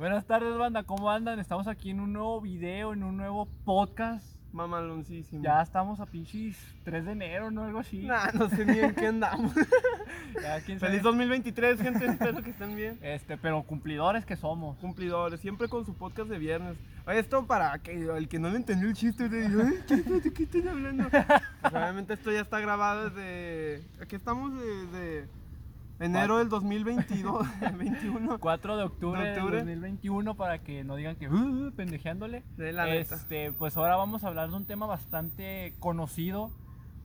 Buenas tardes, banda. ¿Cómo andan? Estamos aquí en un nuevo video, en un nuevo podcast. Mamaloncísimo. Ya estamos a pinches 3 de enero, ¿no? Algo así. Nah, no sé ni en qué andamos. Ya, quién sabe. Feliz 2023, gente. Espero que estén bien. Este, pero cumplidores que somos. Cumplidores, siempre con su podcast de viernes. Oye, esto para que el que no le entendió el chiste, Ay, ¿qué- ¿de qué están hablando? Pues, obviamente esto ya está grabado desde. Aquí estamos desde enero del 2022, 21. 4 de octubre, De octubre. 2021 para que no digan que uh, pendejeándole. De la neta. este, pues ahora vamos a hablar de un tema bastante conocido,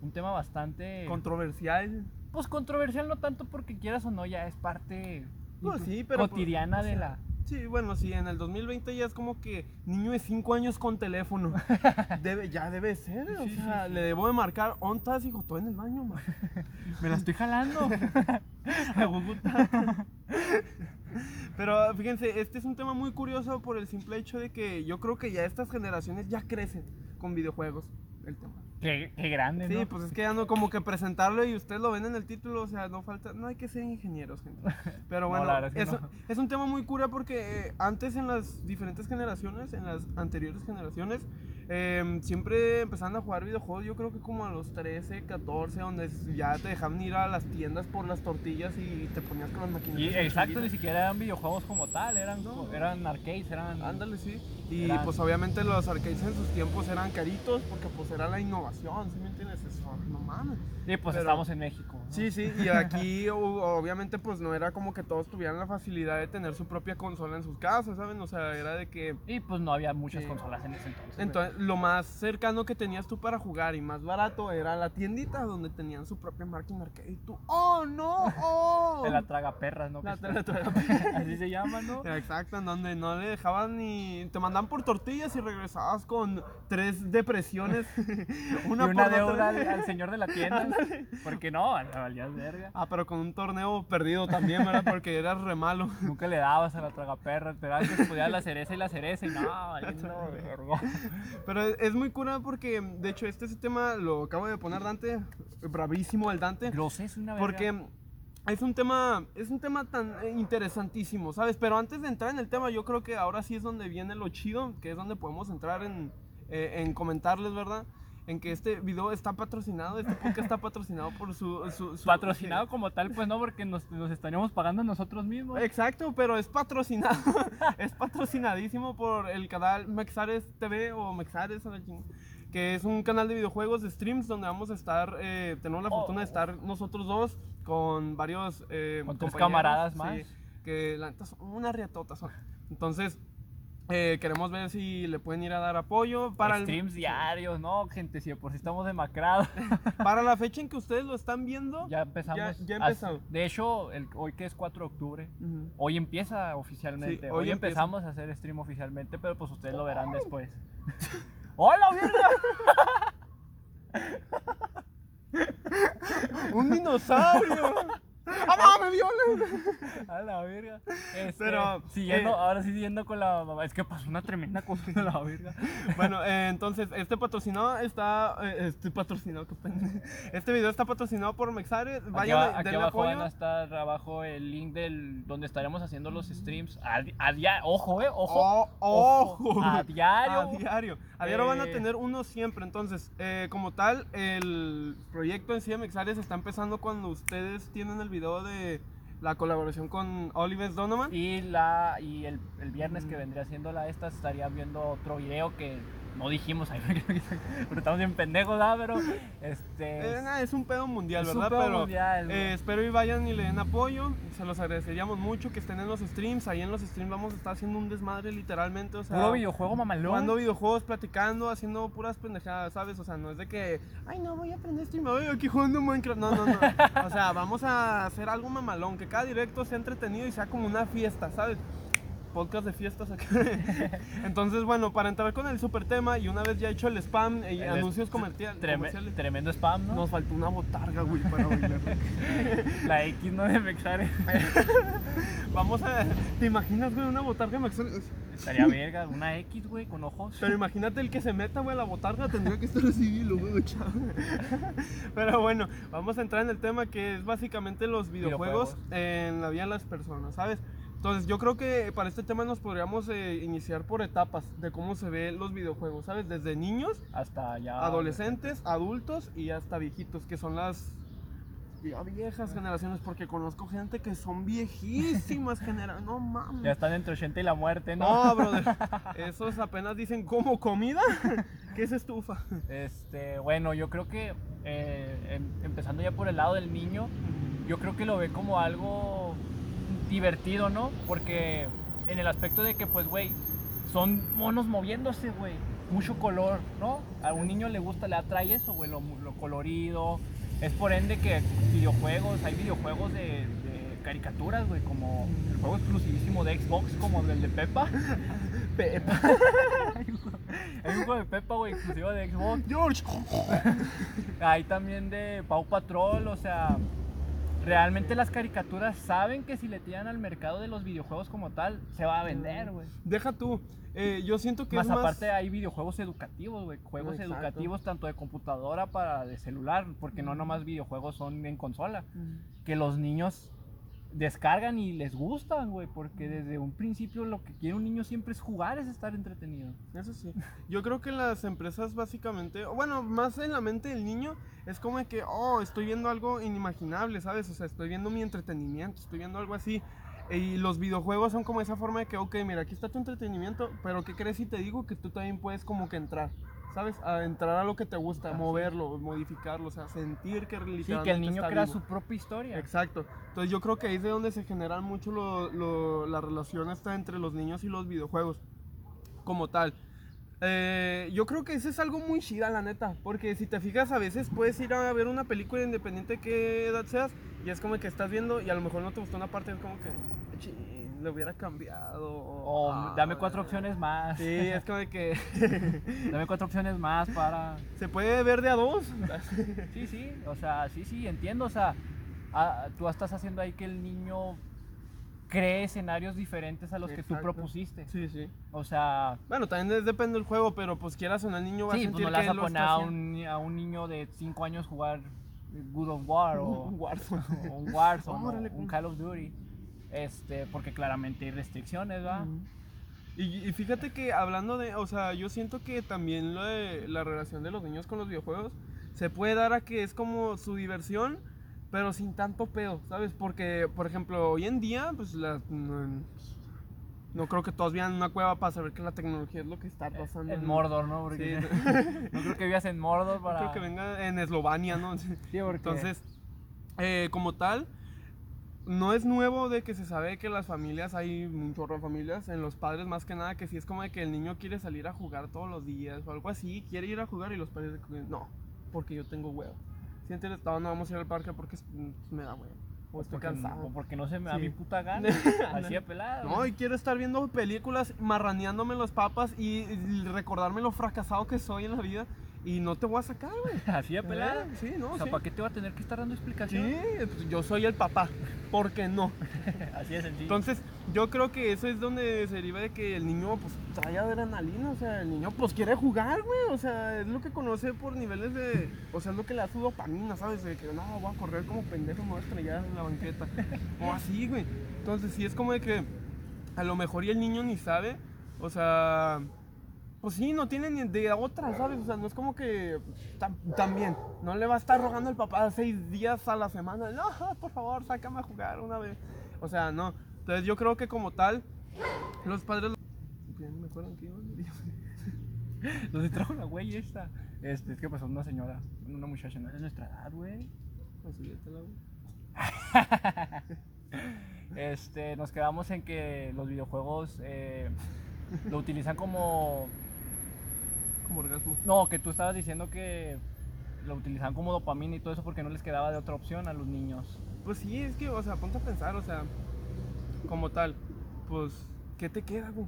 un tema bastante Controversial. pues controversial no tanto porque quieras o no ya es parte Pues sí, pero, pues, cotidiana de la Sí, bueno, sí, en el 2020 ya es como que niño de 5 años con teléfono. Debe, ya debe ser, o Sí, sea, sí. le debo de marcar, ¿ontas, hijo? Todo en el baño, man. me la estoy jalando. A. Pero fíjense, este es un tema muy curioso por el simple hecho de que yo creo que ya estas generaciones ya crecen con videojuegos. El tema. Qué, qué grande, Sí, ¿no? pues es que ya no como que presentarlo y ustedes lo ven en el título, o sea, no falta, no hay que ser ingenieros, gente. Pero No, bueno, es que no. es un tema muy cura porque eh, antes en las diferentes generaciones, en las anteriores generaciones, eh, siempre empezaban a jugar videojuegos, yo creo que como a los 13, 14, donde ya te dejaban ir a las tiendas por las tortillas y te ponías con las maquinitas. Y, exacto, ni siquiera eran videojuegos como tal, eran, No. eran arcades, eran... Ándale, sí. Y Eran- pues obviamente los arcades en sus tiempos eran caritos porque pues era la innovación, ¿sí me entiendes? Eso, no mames. Y pues pero- estamos en México. ¿no? Sí, sí, y aquí obviamente pues no era como que todos tuvieran la facilidad de tener su propia consola en sus casas, ¿saben? O sea, era de que... Y pues no había muchas Sí. consolas en ese entonces. Entonces, lo más cercano que tenías tú para jugar y más barato era la tiendita donde tenían su propia máquina arcade. Y tú, ¡oh, no! ¡Oh! De la tragaperras, ¿no? La Que tra- está- tra- Así se llama, ¿no? Exacto, en donde no le dejaban ni... Te mandaban por tortillas y regresabas con tres depresiones. y una, una por la deuda al, al señor de la tienda. Porque no, valías verga. Ah, pero con un torneo perdido también, ¿verdad? Porque eras re malo. Nunca le dabas a la tragaperra, esperabas que pudiera la cereza y la cereza y no, valiendo verga. Pero es, muy cura porque, de hecho, este tema lo acabo de poner Dante, bravísimo el Dante, Grosé es una porque es un tema, es un tema tan interesantísimo, ¿sabes? Pero antes de entrar en el tema, yo creo que ahora sí es donde viene lo chido, que es donde podemos entrar en, eh, en comentarles, ¿verdad? En que este video está patrocinado, este podcast está patrocinado por su... su- su- Patrocinado como tal, pues no, porque nos, nos estaríamos pagando nosotros mismos. Exacto, pero es patrocinado, es patrocinadísimo por el canal Mexares TV o Mexares, a la ching- que es un canal de videojuegos, de streams, donde vamos a estar, eh, tenemos la Oh. fortuna de estar nosotros dos con varios eh, Con compañeros, camaradas sí, más. que la neta son una riatota son. Entonces, eh, queremos ver si le pueden ir a dar apoyo para, el- Streams diarios, no, gente, si por si estamos demacrados. para la fecha en que ustedes lo están viendo. ya empezamos. Ya- ya a- empezamos. de hecho, el, hoy que es 4 de octubre, hoy empieza oficialmente. Sí, hoy, hoy empieza. empezamos a hacer stream oficialmente, pero pues ustedes lo verán después. ¡Hola, mierda! ¡Un dinosaurio! ¡Ah, no, me violan! A la verga. Este, Pero, siguiendo, eh, ahora sí siguiendo con la mamá. Es que pasó una tremenda cosa a la verga. Bueno, eh, entonces, este patrocinado está. eh, este patrocinado, qué pena. Este video está patrocinado por Mexare. Aquí, Vayan, aquí denle abajo apoyo. van a estar abajo el link del donde estaremos haciendo los streams a, a diario. Ojo, eh, ojo. Oh, ojo. A diario. A diario. A diario van a Eh. tener uno siempre. Entonces, eh, como tal, el proyecto en sí de Mexares está empezando cuando ustedes tienen el video de la colaboración con Oliver Donovan. Y la y el, el viernes que vendría siendo la esta estarían viendo otro video que no dijimos ahí pero estamos bien pendejos, ¿verdad? Pero este Eh, es un pedo mundial, Es un ¿verdad? pedo Pero mundial, eh, espero y vayan y le den apoyo. Se los agradeceríamos mucho que estén en los streams. Ahí en los streams vamos a estar haciendo un desmadre literalmente. O sea, puro videojuego mamalón. jugando videojuegos, platicando, haciendo puras pendejadas, ¿sabes? O sea, no es de que, ay, no, voy a aprender stream, voy aquí jugando Minecraft. No, no, no. O sea, vamos a hacer algo mamalón, que cada directo sea entretenido y sea como una fiesta, ¿sabes? Podcast de fiestas acá. Entonces, bueno, para entrar con el super tema y una vez ya hecho el spam y El anuncios comerciales, tremendo spam, ¿no? nos faltó una botarga, güey, para. La X no de Mexare. Vamos a. ¿Te imaginas, güey, una botarga Maxwell? Estaría verga, una X, güey, con ojos. Pero imagínate el que se meta, güey, a la botarga tendría que estar así, luego, chao. Pero bueno, vamos a entrar en el tema que es básicamente los videojuegos, Videojuegos. en la vida de las personas, ¿sabes? Entonces, yo creo que para este tema nos podríamos eh, iniciar por etapas de cómo se ven los videojuegos, ¿sabes? Desde niños, Hasta ya. adolescentes, adultos y hasta viejitos, que son las ya viejas generaciones, porque conozco gente que son viejísimas generaciones. No mames. Ya están entre 80 y la muerte, ¿no? No, brother. Esos apenas dicen como comida. ¿Qué es estufa? Este, bueno, yo creo que eh, em- empezando ya por el lado del niño, yo creo que lo ve como algo divertido, ¿no? Porque en el aspecto de que, pues, güey, son monos moviéndose, güey. Mucho color, ¿no? A un niño le gusta, le atrae eso, güey, lo, lo colorido. Es por ende que videojuegos, hay videojuegos de, de caricaturas, güey, como el juego exclusivísimo de Xbox, como el de Peppa. Pepa. Hay un juego de Peppa, güey, exclusivo de Xbox. George. Hay también de Pau Patrol, o sea, realmente las caricaturas saben que si le tiran al mercado de los videojuegos como tal, se va a vender, güey. Deja tú. eh, yo siento que Más es más. aparte hay videojuegos educativos, güey, juegos Exacto. educativos tanto de computadora para de celular, porque no nomás videojuegos son en consola, que los niños descargan y les gustan, güey, porque desde un principio lo que quiere un niño siempre es jugar, es estar entretenido. Eso sí. Yo creo que las empresas básicamente, bueno, más en la mente del niño, es como de que, oh, estoy viendo algo inimaginable, ¿sabes? O sea, estoy viendo mi entretenimiento, estoy viendo algo así. Y los videojuegos son como esa forma de que, ok, mira, aquí está tu entretenimiento, pero ¿qué crees si te digo que tú también puedes como que entrar? ¿Sabes? A entrar a lo que te gusta, moverlo, modificarlo, o sea, sentir que Sí, literalmente que el niño está crea vivo. su propia historia. Exacto. Entonces yo creo que ahí es de donde se generan mucho lo, lo- la relación esta entre los niños y los videojuegos como tal. Eh, yo creo que eso es algo muy chida, la neta. Porque si te fijas, a veces puedes ir a ver una película independiente de qué edad seas. Y es como que estás viendo y a lo mejor no te gustó una parte. Es como que, "Chin, le hubiera cambiado. O ah, dame cuatro opciones más. Sí, es como de que Dame cuatro opciones más para. se puede ver de a dos. Sí, sí, o sea, sí, sí, entiendo. O sea, ah, tú estás haciendo ahí que el niño cree escenarios diferentes a los que tú propusiste. Sí, sí. O sea, Bueno, también depende del juego, pero pues quieras o no, el niño va a sí, sentir pues no le vas que a poner a un, ni- a un niño de 5 años jugar Good of War o, Un Warzone. o un Warzone o un. Call of Duty. Este, porque claramente hay restricciones, ¿va? Y, y fíjate que hablando de, o sea, yo siento que también lo de la relación de los niños con los videojuegos se puede dar a que es como su diversión, pero sin tanto pedo, ¿sabes? Porque, por ejemplo, hoy en día, pues la, no, no creo que todos vean una cueva para saber que la tecnología es lo que está pasando. En Mordor, ¿no? Porque Sí, no creo que vivas en Mordor no para... creo que venga en Eslovenia, ¿no? Sí, porque- Entonces, eh, como tal, no es nuevo de que se sabe que las familias, hay un chorro de familias, en los padres más que nada, que sí es como de que el niño quiere salir a jugar todos los días o algo así, quiere ir a jugar y los padres que, no, porque yo tengo huevo. Si entiendes, no, no vamos a ir al parque porque mm, me da huevo. O estoy porque, cansado. o porque no se me da Sí. mi puta gana. Así de pelado. No, y quiero estar viendo películas, marraneándome los papas y, y recordarme lo fracasado que soy en la vida. Y no te voy a sacar, güey. Así de pelado. Eh, Sí, no, O sea, sí. ¿para qué te va a tener que estar dando Sí, explicación? pues yo soy el papá. ¿Por qué no? Así de sencillo. Entonces, yo creo que eso es donde se deriva de que el niño, pues, trae adrenalina. O sea, el niño, pues, quiere jugar, güey. O sea, es lo que conoce por niveles de. O sea, es lo que le su dopamina, ¿sabes? De que, no, voy a correr como pendejo, me voy a estrellar en la banqueta. o así, güey. Entonces, sí es como de que a lo mejor y el niño ni sabe. O sea. Pues sí, no tiene ni de otra, ¿sabes? O sea, no es como que tam- también, no le va a estar rogando al papá seis días a la semana, no, por favor, sácame a jugar una vez. O sea, no. Entonces yo creo que como tal, los padres... Me acuerdo decir. Nos trajo una güey esta. Este, es que pasó una señora, una muchacha, no es nuestra edad, güey. Consíguetela, güey. Este, nos quedamos en que los videojuegos eh, lo utilizan como. Como orgasmo. No, que tú estabas diciendo que lo utilizaban como dopamina y todo eso porque no les quedaba de otra opción a los niños. Pues sí, es que, o sea, ponte a pensar, o sea, como tal, pues, ¿qué te queda, güey?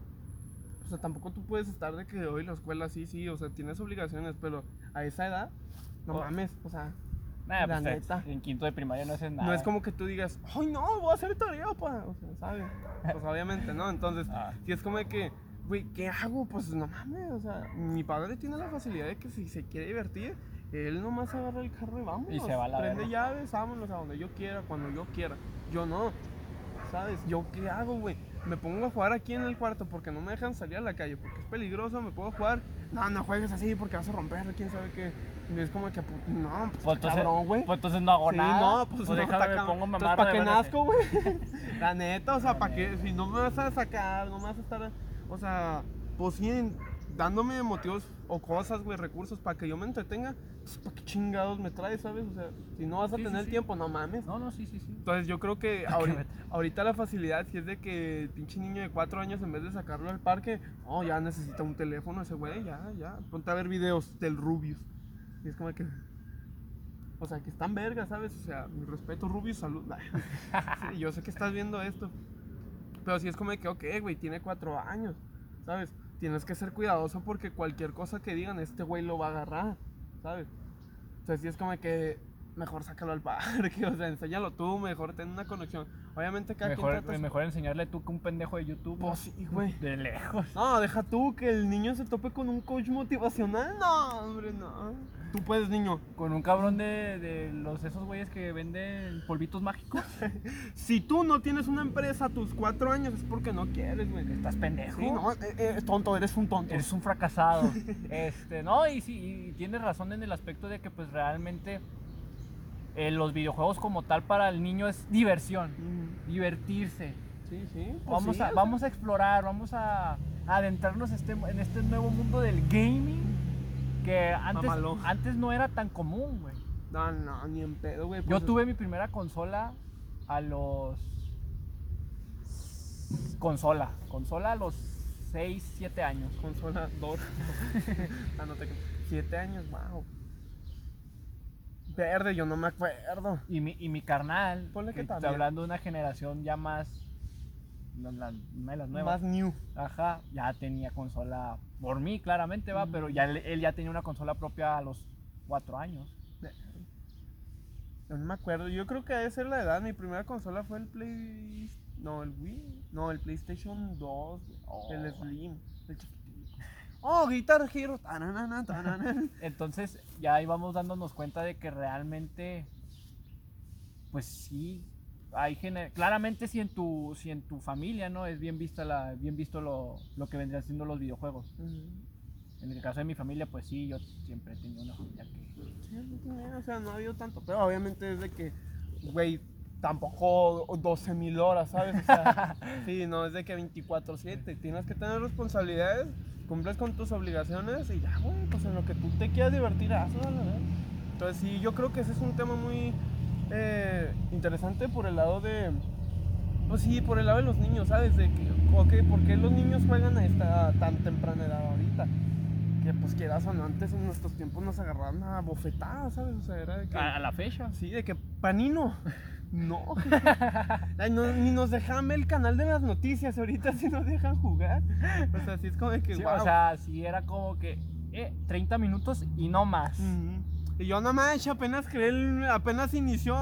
O sea, tampoco tú puedes estar de que hoy la escuela sí, sí, o sea, tienes obligaciones, pero a esa edad, no Oh. mames, o sea, Nah, La pues, neta. en quinto de primaria no haces nada. no es como que tú digas, ay, no, voy a hacer tarea, pa, o sea, ¿sabes? Pues obviamente, ¿no? Entonces, Ah. si es como de que, güey, ¿qué hago? Pues no mames, o sea, mi padre tiene la facilidad de que si se quiere divertir, él nomás agarra el carro y vamos. Y se va a la Prende llaves, vámonos a donde yo quiera, cuando yo quiera. Yo no. ¿sabes? ¿Yo qué hago, güey? Me pongo a jugar aquí en el cuarto porque no me dejan salir a la calle, porque es peligroso, me puedo jugar. No, no juegues así porque vas a romper, quién sabe qué. Y es como que, pu- no, pues, Pues entonces, cabrón, güey. pues entonces no hago Sí, nada. no, pues, no, déjame, está me cabrón. pongo Entonces, mamar ¿para qué nazco, güey? La neta, o sea, ¿para qué? Si no me vas a sacar, no me vas a estar, o sea, pues sí, dándome motivos o cosas, güey, recursos para que yo me entretenga, pues, ¿para qué chingados me traes, sabes? O sea, si no vas a Sí, tener sí. tiempo, no mames. No, no, sí, sí, sí. Entonces yo creo que ¿Para qué ahorita, la facilidad si es de que el pinche niño de cuatro años en vez de sacarlo al parque, no, ya necesita un teléfono ese güey, ya, ya, ponte a ver videos del Rubius. Y es como que... O sea, que están vergas, ¿sabes? O sea, mi respeto, Rubius, salud. Sí, yo sé que estás viendo esto. Pero sí es como de que, ok, güey, tiene cuatro años, ¿sabes? Tienes que ser cuidadoso porque cualquier cosa que digan, este güey lo va a agarrar, ¿sabes? Entonces sí es como de que mejor sácalo al parque, o sea, enséñalo tú, mejor ten una conexión. Obviamente cada Mejor, quien mejor enseñarle tú que un pendejo de YouTube. Pues sí, güey. De lejos. No, deja tú que el niño se tope con un coach motivacional. No, hombre, no. Tú puedes, niño. Con un cabrón de, de los esos güeyes que venden polvitos mágicos. Si tú no tienes una empresa a tus cuatro años es porque no quieres, güey. Estás pendejo. Sí, no, eh, eh, tonto, eres un tonto. Eres un fracasado. este, no, y sí, y tienes razón en el aspecto de que pues realmente eh, los videojuegos como tal para el niño es diversión, Mm, divertirse. Sí, sí. pues Vamos, sí, a, o sea, vamos a explorar, vamos a, a adentrarnos este, en este nuevo mundo del gaming que antes, antes no era tan común, güey. No, no, ni en pedo, güey. Yo pues, tuve mi primera consola a los... Consola, consola a los 6, 7 años. Consola Dor. ah, no te... Siete años, wow. Verde, yo no me acuerdo. Y mi, y mi carnal, Ponle que está también. hablando de una generación ya más... no, la- una de las nuevas. Más new. Ajá, ya tenía consola por mí, claramente, va, Mm. pero ya él, él ya tenía una consola propia a los 4 años. Yo no me acuerdo. Yo creo que debe ser la edad. Mi primera consola fue el Play. No, el Wii. No, el PlayStation 2. El Oh. Slim. El chiquitico. Oh, Guitar Hero. Entonces ya íbamos dándonos cuenta de que realmente, pues sí, hay gener- claramente si en tu si en tu familia no es bien vista la bien visto lo, lo que vendrían siendo los videojuegos. En el caso de mi familia, pues sí, yo siempre he tenido una familia que o sea, no ha habido tanto. Pero obviamente es de que, güey, tampoco 12 mil horas, ¿sabes? O sea, sí, no es de que 24-7. Tienes que tener responsabilidades, cumples con tus obligaciones y ya, güey, pues en lo que tú te quieras divertir, hazlo, verdad. Entonces, sí, yo creo que ese es un tema muy eh, interesante por el lado de. Pues sí, por el lado de los niños, ¿sabes? De que, ok, ¿por qué los niños juegan a esta tan temprana edad ahorita? Que pues quieras o no, antes en nuestros tiempos nos agarraban a bofetadas, ¿sabes? O sea, era de que. a la fecha. Sí, de que panino. No. Ay, no, Ni nos dejaban ver el canal de las noticias. Ahorita sí nos dejan jugar. O sea, sí es como de que. Sí. O sea, sí era como que eh, 30 minutos y no más. Y yo no manches, apenas creé, el- apenas inició,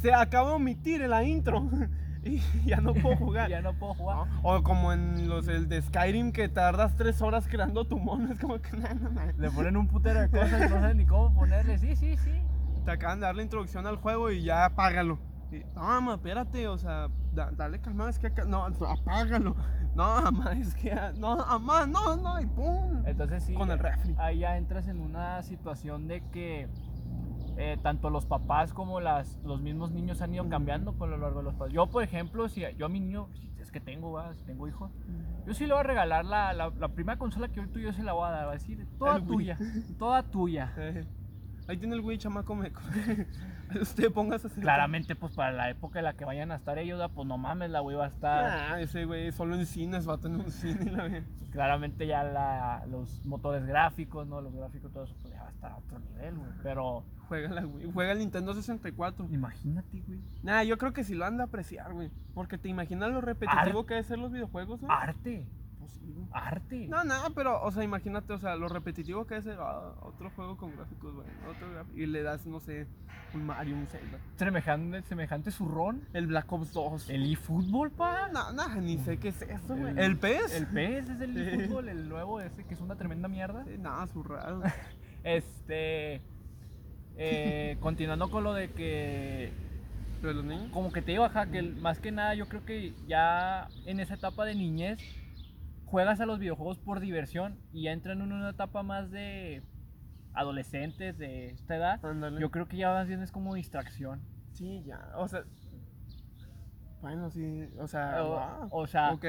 se acaba de omitir la intro. Y ya no puedo jugar. ya no puedo jugar. ¿no? O como en los el de Skyrim que tardas tres horas creando tu mono. Es como que nada, no, mames. Le ponen un putero de cosas y no saben ni cómo ponerle. Sí, sí, sí. Te acaban de dar la introducción al juego y ya apágalo. Y, no, mamá, espérate, o sea, da- dale calma, es que acá, no, apágalo. No, mamá, es que, ah, no, mamá, no, no, y pum. Entonces sí. Con el refri. Ahí ya entras en una situación de que eh, tanto los papás como las, los mismos niños han ido cambiando con lo largo de los pasos. Yo, por ejemplo, si yo a mi niño, si es que tengo, ¿va? si tengo hijos, yo sí le voy a regalar la, la, la primera consola que hoy tú yo se la voy a dar. Va a decir, toda tuya, toda tuya. Ahí tiene el güey chamaco meco. Usted póngase a. Claramente, pues para la época en la que vayan a estar ellos, pues no mames, la güey va a estar. Ah, ese güey solo en cines va a tener un cine. La. Claramente ya la, los motores gráficos, ¿no? Los gráficos, todo eso, pues ya va a estar a otro nivel, güey. Pero Juega, la, güey. Juega el Nintendo 64. imagínate, güey. Nah, yo creo que sí lo han de apreciar, güey. Porque te imaginas lo repetitivo Ar- que debe ser los videojuegos, güey. Arte. Arte. No, no, pero, o sea, imagínate, o sea, lo repetitivo que es el, ah, otro juego con gráficos, güey. Otro graf- y le das, no sé, un Mario, un Zelda. Semejante, semejante zurrón. El Black Ops 2. El eFootball, pa. No, no, ni sé qué es eso, güey. El- ¿El PES? El PES es el Sí. eFootball, el nuevo ese que es una tremenda mierda. Sí, su raro. Este. eh, continuando con lo de que ¿De los niños? como que te digo, ajá, que más que nada yo creo que ya en esa etapa de niñez juegas a los videojuegos por diversión y ya entran en una etapa más de adolescentes de esta edad. Ándale. Yo creo que ya más bien es como distracción. Sí, ya. O sea. Bueno, sí. O sea. O, wow. o sea, Ok.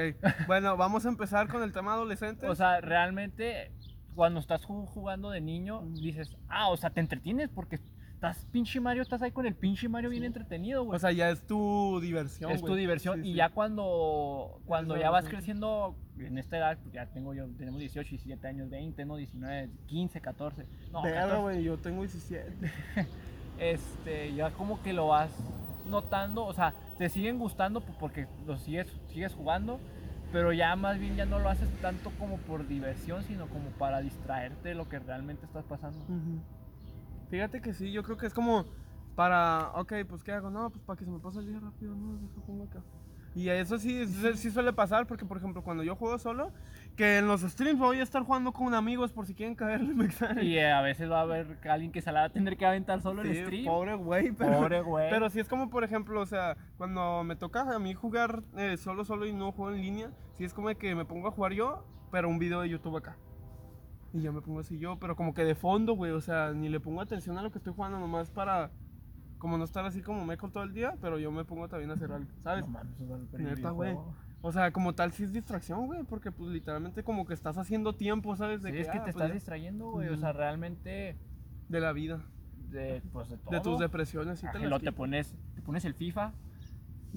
Bueno, vamos a empezar con el tema adolescente. o sea, realmente cuando estás ju- jugando de niño dices, ah, o sea, te entretienes porque estás pinche Mario, estás ahí con el pinche Mario bien entretenido, güey. O sea, ya es tu diversión. es tu diversión Sí, y sí. ya cuando cuando ya vas creciendo en esta edad pues ya tengo yo tenemos 18 17 años 20 no 19 15 14 no Verga, 14, güey, yo tengo 17. este ya como que lo vas notando o sea te siguen gustando porque lo sigues sigues jugando pero ya más bien ya no lo haces tanto como por diversión sino como para distraerte de lo que realmente estás pasando. Fíjate que sí, yo creo que es como para, ok, pues ¿qué hago? No, pues para que se me pase el día rápido, no, deja pongo acá. Y eso sí, sí, suele pasar, porque por ejemplo, cuando yo juego solo, que en los streams voy a estar jugando con amigos por si quieren caerle, me extraña. y eh, a veces va a haber alguien que se la va a tener que aventar solo el Sí, stream Pobre güey, pero, pobre güey pero sí es como, por ejemplo, o sea, cuando me toca a mí jugar eh, solo, solo y no juego en línea, sí es como que me pongo a jugar yo, pero un video de YouTube acá. Y ya me pongo así yo, pero como que de fondo, güey, o sea, ni le pongo atención a lo que estoy jugando, nomás para, como no estar así como meco todo el día, pero yo me pongo también a hacer algo, ¿sabes? No mames, eso es Neta, güey. O sea, como tal sí es distracción, güey, porque pues literalmente como que estás haciendo tiempo, ¿sabes? De Sí, que, es que ah, te pues, estás ya, distrayendo, güey. O sea, realmente de la vida, de, pues, de todo. de tus depresiones, te y te quitas. pones, te pones el FIFA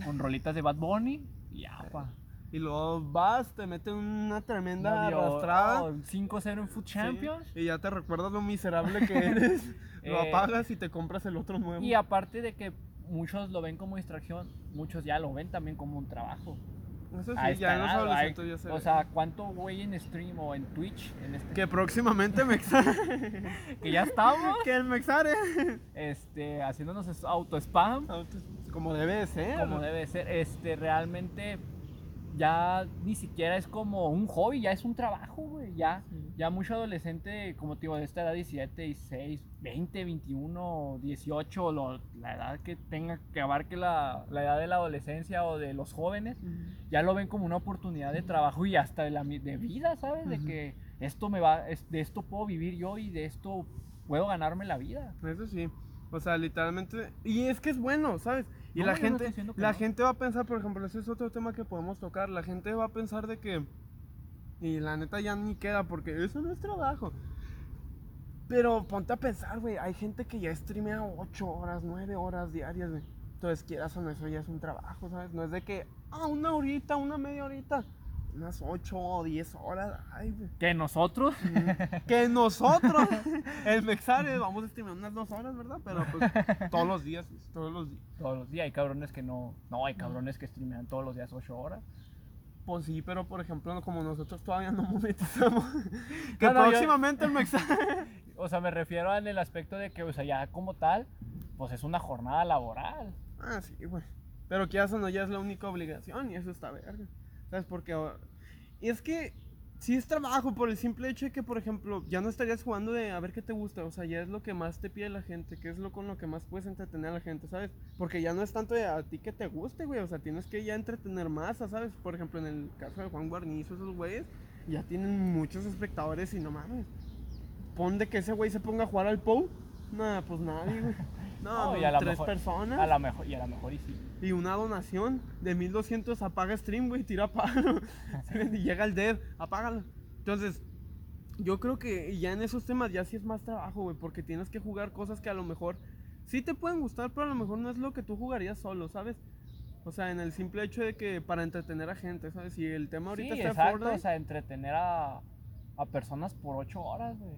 con rolitas de Bad Bunny y ya, pa. Y luego vas, te meten una tremenda arrastrada. oh, 5-0 en Food Sí, Champions. y ya te recuerdas lo miserable que eres. lo Eh, apagas y te compras el otro nuevo. Y aparte de que muchos lo ven como distracción, muchos ya lo ven también como un trabajo. Eso sí, ya adolescentes hay- ya se O sea, ¿cuánto güey en stream o en Twitch? En este, que próximamente me que ya estamos que el Mexare. este, haciéndonos auto-spam. Como debe de ser. como debe ser. Este, realmente ya ni siquiera es como un hobby, ya es un trabajo, güey. Ya, Sí. ya mucho adolescente, como te digo, de esta edad, 17, 16, 20, 21, 18, lo- la edad que tenga, que abarque la, la edad de la adolescencia o de los jóvenes, ya lo ven como una oportunidad de trabajo y hasta de, la, de vida, ¿sabes? De Ujú. que esto me va, es- de esto puedo vivir yo y de esto puedo ganarme la vida. Eso sí. O sea, literalmente. Y es que es bueno, ¿sabes? Y No, la no gente, la no. gente va a pensar, por ejemplo, ese es otro tema que podemos tocar. La gente va a pensar de que. Y la neta ya ni queda porque eso no es trabajo. Pero ponte a pensar, güey. Hay gente que ya streamea 8 horas, 9 horas diarias, güey. Entonces, quieras o no, eso ya es un trabajo, ¿sabes? No es de que, ah, una horita, una media horita. Unas 8 o 10 horas. Ay, güey. Que nosotros, Que nosotros, el Mexare, vamos a streamear unas 2 horas, ¿verdad? Pero pues todos los días, todos los días. todos los días, hay cabrones que no, no, hay cabrones que streamean todos los días 8 horas. Pues sí, pero por ejemplo, como nosotros todavía no monetizamos, que No, no, yo- próximamente el Mexare. O sea, me refiero en el aspecto de que, o sea, ya como tal, pues es una jornada laboral. Ah, sí, güey. Pero que eso no ya es la única obligación y eso está verga. ¿Sabes? Porque Y es que sí es trabajo por el simple hecho de que, por ejemplo, ya no estarías jugando de a ver qué te gusta. O sea, ya es lo que más te pide la gente, que es lo con lo que más puedes entretener a la gente, ¿sabes? Porque ya no es tanto de a ti que te guste, güey. O sea, tienes que ya entretener más, ¿sabes? Por ejemplo, en el caso de Juan Guarnizo, esos güeyes ya tienen muchos espectadores y no mames. Pon de que ese güey se ponga a jugar al POU. Nah, pues nadie, güey. No, y a lo tres mejor- personas. A lo mejor, y a lo mejor y sí. Y una donación de 1200 apaga stream, güey, tira palo. y llega el dead, apágalo. Entonces, yo creo que ya en esos temas ya sí es más trabajo, güey, porque tienes que jugar cosas que a lo mejor sí te pueden gustar, pero a lo mejor no es lo que tú jugarías solo, ¿sabes? O sea, en el simple hecho de que para entretener a gente, ¿sabes? Y el tema ahorita Sí, está exacto, Fortnite. o sea, entretener a, a personas por 8 horas, güey.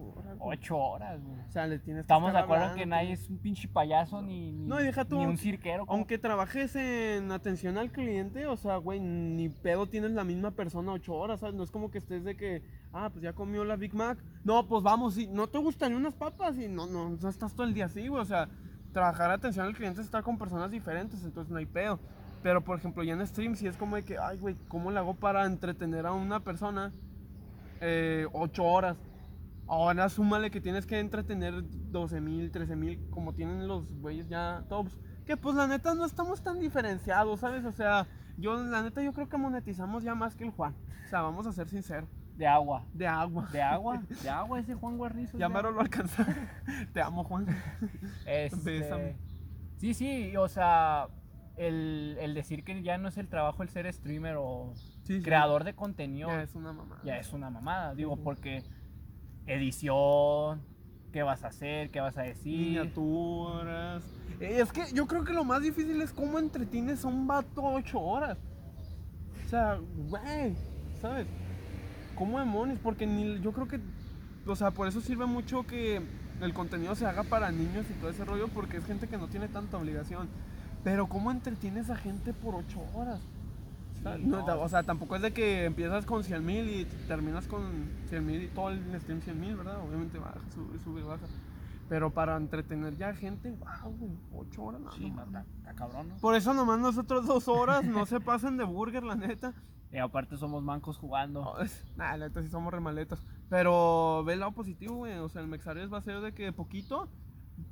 Ocho horas, güey. 8 horas, güey. O sea, le tienes que Estamos de acuerdo hablando, que nadie es un pinche payaso ni, ni, No, y deja tú, ni un cirquero. como- Aunque trabajes en atención al cliente, o sea, güey, ni pedo tienes la misma persona ocho horas, ¿sabes? No es como que estés de que, ah, pues ya comió la Big Mac. No, pues vamos, y no te gustan unas papas y no, no, no estás todo el día así, güey. O sea, trabajar atención al cliente es estar con personas diferentes, entonces no hay pedo. Pero, por ejemplo, ya en stream sí es como de que, ay, güey, ¿cómo le hago para entretener a una persona eh, ocho horas? Ahora súmale que tienes que entretener 12 mil, 13 mil, como tienen los güeyes ya tops. Que pues la neta no estamos tan diferenciados, ¿sabes? O sea, yo la neta yo creo que monetizamos ya más que el Juan. O sea, vamos a ser sinceros. De agua. De agua. De agua. De agua ese Juan Guarnizo. Ya mero lo alcanza. Te amo, Juan. Este, sí, sí, o sea, el, el decir que ya no es el trabajo el ser streamer o Sí, sí. creador de contenido Ya es una mamá. ya es una mamada. Digo, porque edición, qué vas a hacer, qué vas a decir. Miniaturas. Es que yo creo que lo más difícil es cómo entretienes a un vato ocho horas. O sea, güey, ¿sabes? ¿Cómo demonios? Porque ni, yo creo que, o sea, por eso sirve mucho que el contenido se haga para niños y todo ese rollo, porque es gente que no tiene tanta obligación. Pero ¿cómo entretienes a gente por ocho horas? O sea, Sí, no, no. o sea, tampoco es de que empiezas con 100 mil y terminas con 100 mil y todo el stream 100 mil, ¿verdad? Obviamente baja, sube, sube, baja. Pero para entretener ya gente, wow, güey, 8 horas, no, Sí, no está, cabrón, ¿no? Por eso nomás nosotros dos horas no se pasen de burger, la neta. Y aparte somos mancos jugando. No, Nah, la neta sí somos remaletas. Pero ve el lado positivo, güey. O sea, el Mexares va a ser de que poquito,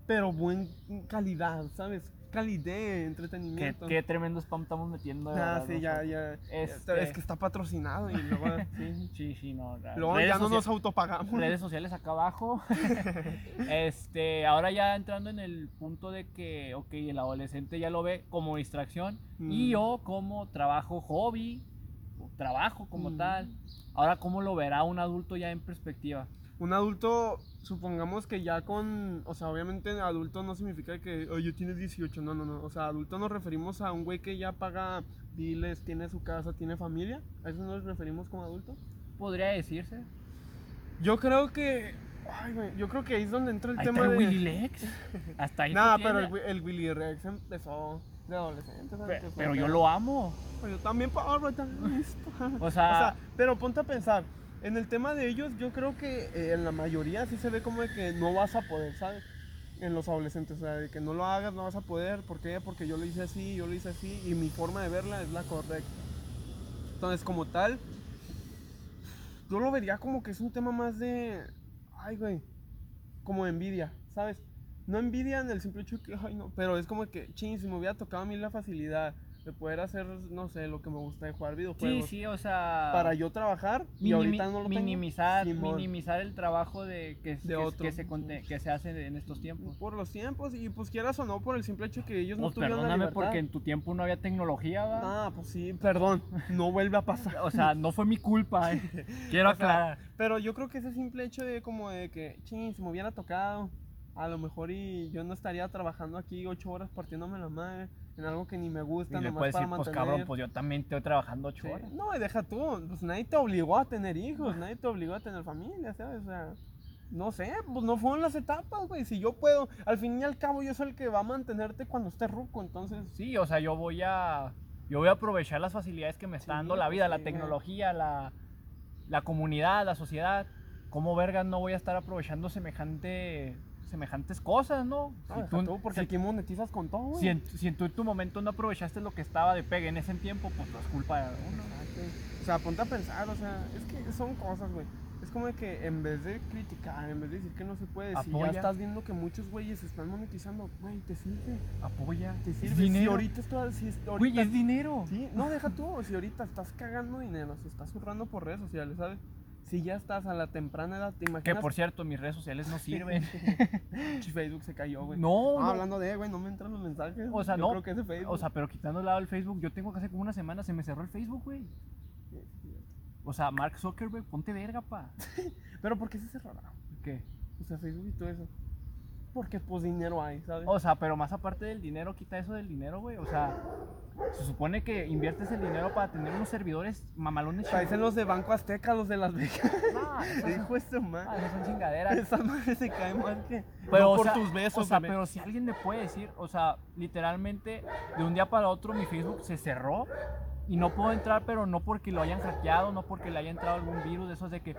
pero buen calidad, ¿sabes? Calidad, Qué, entretenimiento. qué tremendo spam estamos metiendo. Ah, sí, ya, ya. Este- Es que está patrocinado y luego, sí. Sí, sí, no. luego ya no nos autopagamos. redes sociales acá abajo. este, ahora ya entrando en el punto de que, ok, el adolescente ya lo ve como distracción y Mm. yo como trabajo hobby, trabajo como Mm. tal. Ahora, ¿cómo lo verá un adulto ya en perspectiva? Un adulto, supongamos que ya con, o sea, obviamente adulto no significa que, oye, tienes 18, no, no, no. O sea, adulto nos referimos a un güey que ya paga biles, tiene su casa, tiene familia. ¿A eso nos referimos como adulto? Podría decirse. Yo creo que, ay, güey, yo creo que ahí es donde entra el Ahí tema está el de... Willy Lex. Hasta ahí. Nada, pero el, el Willy Rex empezó de adolescente. Pero yo lo amo. Pues yo también, Pablo, también. O O sea, sea, pero ponte a pensar, en el tema de ellos, yo creo que eh, en la mayoría sí se ve como que no vas a poder, ¿sabes? En los adolescentes, o sea, de que no lo hagas, no vas a poder. ¿Por qué? Porque yo lo hice así, yo lo hice así, y mi forma de verla es la correcta. Entonces, como tal, yo lo vería como que es un tema más de. Ay, güey. Como de envidia, ¿sabes? No envidia en el simple hecho que, ay, no, pero es como que, ching, si me hubiera tocado a mí la facilidad de poder hacer, no sé, lo que me gusta de jugar sí, videojuegos sí, o sea. para yo trabajar y ahorita no lo tengo. minimizar, Simón. minimizar el trabajo de que, De que- otro. que se, conte- que se hace en estos tiempos. por los tiempos y pues quieras o no por el simple hecho que ellos no Pues tuvieron la perdóname libertad. porque en tu tiempo no había tecnología, ¿va? Ah, pues sí, perdón, no vuelve a pasar. O sea, no fue mi culpa, eh. Quiero O sea, aclarar. Pero yo creo que ese simple hecho de como de que, ching, si me hubiera tocado, a lo mejor y yo no estaría trabajando aquí ocho horas partiéndome la madre en algo que ni me Y gusta, le nomás puedes para decir, pues mantener. cabrón, pues yo también estoy trabajando ocho Sí. horas. No, y deja tú, pues nadie te obligó a tener hijos, nadie te obligó a tener familia, ¿sabes? O sea, no sé, pues no fueron las etapas, güey. Si yo puedo, al fin y al cabo yo soy el que va a mantenerte cuando estés ruco, entonces. Sí, o sea, yo voy a yo voy a aprovechar las facilidades que me está Sí, dando la vida, pues la sí, güey. tecnología, la, la comunidad, la sociedad. ¿Cómo vergas no voy a estar aprovechando semejante semejantes cosas, no? No, Si tú- tú, porque si- aquí monetizas con todo, güey. Si en, si en tu momento no aprovechaste lo que estaba de pegue en ese tiempo, pues no es culpa de uno. Exacto. O sea, ponte a pensar, o sea, es que son cosas, güey. Es como de que en vez de criticar, en vez de decir que no se puede, si ya estás viendo que muchos güeyes están monetizando, güey, te sirve, Apoya. te Es sirve. Si dinero. ahorita estás, si es- Güey, es dinero. Sí, no, deja tú. Si ahorita estás cagando dinero, si estás zurrando por redes sociales, ¿sabes? Si ya estás a la temprana edad, ¿te Que imaginas? por cierto, mis redes sociales no sirven. Facebook se cayó, güey. no, Ah, no. hablando de, güey, no me entran los mensajes. O sea, Yo no. creo que es de Facebook. O sea, pero quitando el lado del Facebook, yo tengo que hace como una semana se me cerró el Facebook, güey. O sea, Mark Zuckerberg, ponte verga, pa. pero ¿por qué se cerrará? ¿Qué? O sea, Facebook y todo eso. Porque pues dinero hay, ¿sabes? O sea, pero más aparte del dinero, quita eso del dinero, güey. O sea, se supone que inviertes el dinero para tener unos servidores mamalones. Parecen los de Banco Azteca, los de Las Vegas. Ah, Hijo de su ah, esas son chingaderas. Esa madre se cae mal que. Pero, no por sea, tus besos, O sea, pero si alguien me puede decir, o sea, literalmente de un día para otro mi Facebook se cerró y no puedo entrar, pero no porque lo hayan hackeado, no porque le haya entrado algún virus de esos de que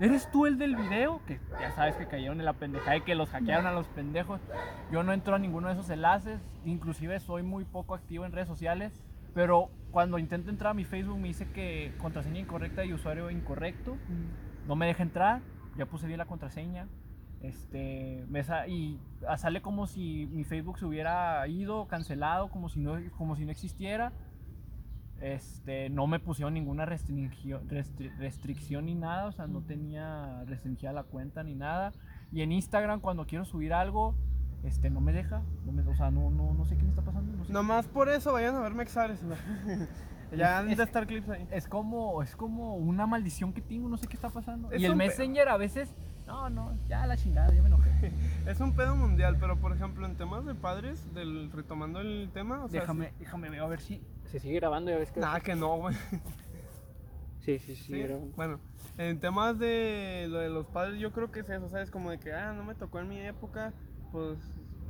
eres tú el del video, que ya sabes que cayeron en la pendejada y que los hackearon a los pendejos. Yo no entro a ninguno de esos enlaces, inclusive soy muy poco activo en redes sociales, pero cuando intento entrar a mi Facebook me dice que contraseña incorrecta y usuario incorrecto no me deja entrar, ya puse bien la contraseña. Este, me sa- y sale como si mi Facebook se hubiera ido, cancelado, como si no, como si no existiera. Este, no me pusieron ninguna restricción, restri- restricción ni nada, o sea, no tenía restringida la cuenta ni nada. Y en Instagram cuando quiero subir algo, este, no me deja, no me, o sea, no, no, no sé qué me está pasando. no sé. Nomás por eso vayan a ver Mexares. ya han Es- de estar clips ahí. Es como, es como una maldición que tengo, no sé qué está pasando. Es y el Messenger a veces, no, no, ya la chingada, ya me enojé. Es un pedo mundial, pero por ejemplo en temas de padres, del retomando el tema, o sea, déjame, déjame ver a ver si se sigue grabando, ya ves que... Nada que no, güey. Sí, sí, sí, Sí. Bueno, en temas de lo de los padres, yo creo que es eso, ¿sabes? Como de que, ah, no me tocó en mi época, pues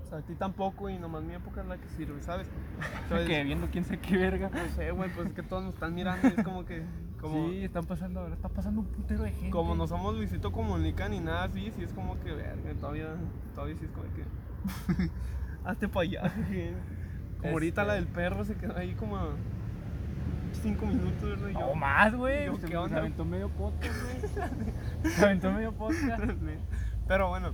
o sea, a ti tampoco y nomás mi época es la que sirve, ¿sabes? Entonces, que viendo quién sé qué verga. No sé, güey, pues es que todos nos están mirando y es como que, como, Sí, están pasando, ahora está pasando un putero de gente. como no somos Luisito Comunica ni nada así, sí es como que, verga, todavía, todavía sí es como que, hazte para allá. Como ahorita la Este- del perro se quedó ahí como cinco minutos, ¿verdad? Y No yo, más, güey. yo, Se, ¿qué se onda? aventó medio podcast, güey. se aventó medio podcast. Pero bueno,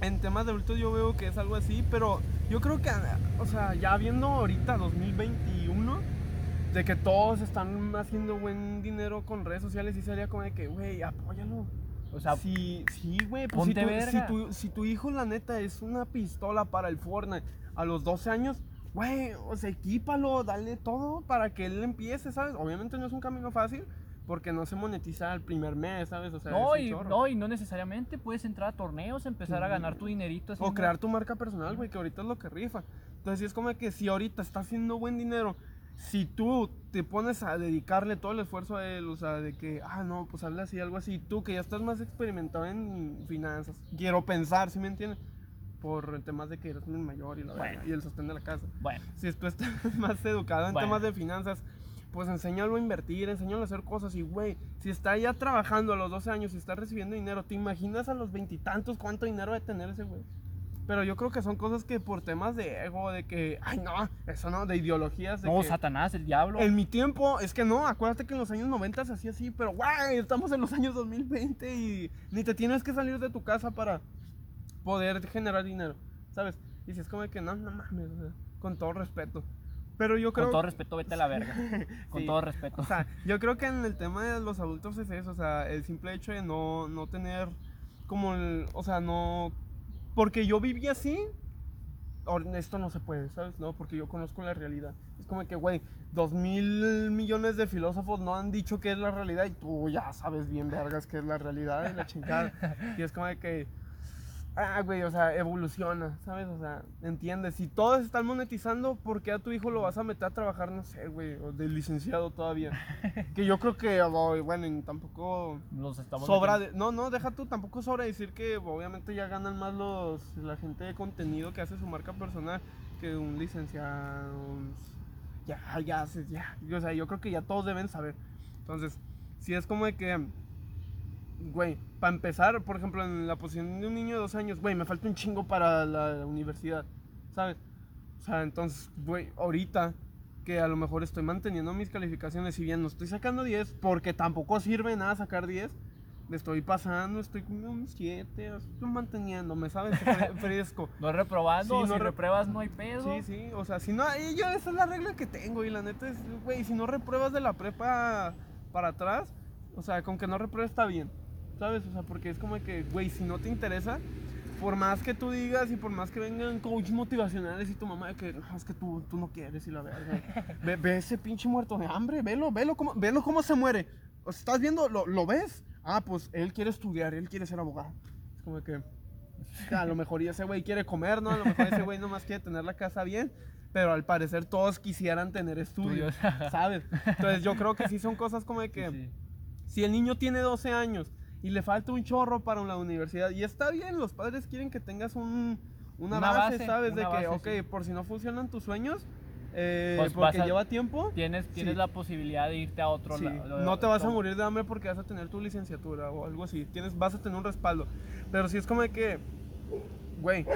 en temas de adultos yo veo que es algo así, pero yo creo que, o sea, ya viendo ahorita 2021, de que todos están haciendo buen dinero con redes sociales, sí sería como de que, güey, apóyalo. O sea, sí, sí, güey, pues si ponte tu, verga. si, tu, si tu hijo, la neta, es una pistola para el Fortnite a los 12 años, güey, o sea, equípalo, dale todo para que él empiece, ¿sabes? Obviamente no es un camino fácil, porque no se monetiza el primer mes, ¿sabes? O sea, no, y, chorro. no, y no necesariamente puedes entrar a torneos, empezar a ganar tu dinerito. O haciendo- crear tu marca personal, güey, que ahorita es lo que rifa. Entonces, es como que si ahorita está haciendo buen dinero, si tú te pones a dedicarle todo el esfuerzo a él, o sea, de que, ah, no, pues hazle así, algo así, tú que ya estás más experimentado en finanzas, quiero pensar, ¿sí me entiendes? Por temas de que eres el mayor y la Bueno. verga, y el sostén de la casa. Bueno, Si tú estás más educado en Bueno. temas de finanzas, pues enséñalo a invertir, enséñalo a hacer cosas. Y, güey, si está ya trabajando a los 12 años y está recibiendo dinero, ¿te imaginas a los veintitantos cuánto dinero debe tener ese güey? Pero yo creo que son cosas que por temas de ego, de que, ay, no, eso no, de ideologías. De no, que, Satanás, el diablo. en mi tiempo, es que no, acuérdate que en los años 90 se hacía así, pero güey, estamos en los años 2020 y ni te tienes que salir de tu casa para poder generar dinero, ¿sabes? Y si es como de que no, no mames, con todo respeto. Pero yo creo Con todo respeto, vete a la verga. Con Sí. todo respeto. o sea, yo creo que en el tema de los adultos es eso, o sea, el simple hecho de no, no tener como el, o sea, no, porque yo viví así, esto no se puede, ¿sabes? No, porque yo conozco la realidad. Es como que, güey, dos mil millones de filósofos no han dicho qué es la realidad y tú ya sabes bien, vergas, qué es la realidad y la chingada. y es como de que, ah, güey, o sea, evoluciona, ¿sabes? O sea, entiendes, si todos están monetizando, ¿por qué a tu hijo lo vas a meter a trabajar, no sé, güey, o de licenciado todavía? que yo creo que, bueno, tampoco Los estamos sobra, de- no, no, deja tú, tampoco sobra decir que obviamente ya ganan más los, la gente de contenido que hace su marca personal que un licenciado, ya, ya, ya, o sea, yo creo que ya todos deben saber. Entonces, si es como de que, güey, para empezar, por ejemplo, en la posición de un niño de dos años, güey, me falta un chingo para la universidad, ¿sabes? O sea, entonces, güey, ahorita que a lo mejor estoy manteniendo mis calificaciones, si bien no estoy sacando 10, porque tampoco sirve nada sacar 10, me estoy pasando, estoy con un 7, estoy manteniéndome, ¿sabes? Fre- Fresco. No reprobando, Sí, si no re- repruebas no hay pedo. Sí, sí, o sea, si no, y yo esa es la regla que tengo y la neta es, güey, si no repruebas de la prepa para atrás, o sea, con que no repruebes está bien, ¿sabes? O sea, porque es como que, güey, si no te interesa, por más que tú digas y por más que vengan coach motivacionales y tu mamá de que, no, es que tú, tú no quieres y la verga, ve, ve ese pinche muerto de hambre, velo, velo cómo, velo cómo se muere, o sea, ¿estás viendo? ¿Lo, ¿Lo ves? Ah, pues él quiere estudiar, él quiere ser abogado, es como que... A lo mejor ese güey quiere comer, ¿no? A lo mejor ese güey nomás quiere tener la casa bien, pero al parecer todos quisieran tener estudios, Estudios. ¿sabes? Entonces yo creo que sí son cosas como de que Sí, sí. si el niño tiene 12 años y le falta un chorro para la universidad, y está bien, los padres quieren que tengas un, una, Una base, base, ¿sabes? una de que, base, ok, sí. por si no funcionan tus sueños, eh, Pues porque a- lleva tiempo, Tienes, tienes Sí. la posibilidad de irte a otro Sí, lado. no te vas a morir de hambre porque vas a tener tu licenciatura o algo así. Tienes, vas a tener un respaldo. Pero si es como de que, güey,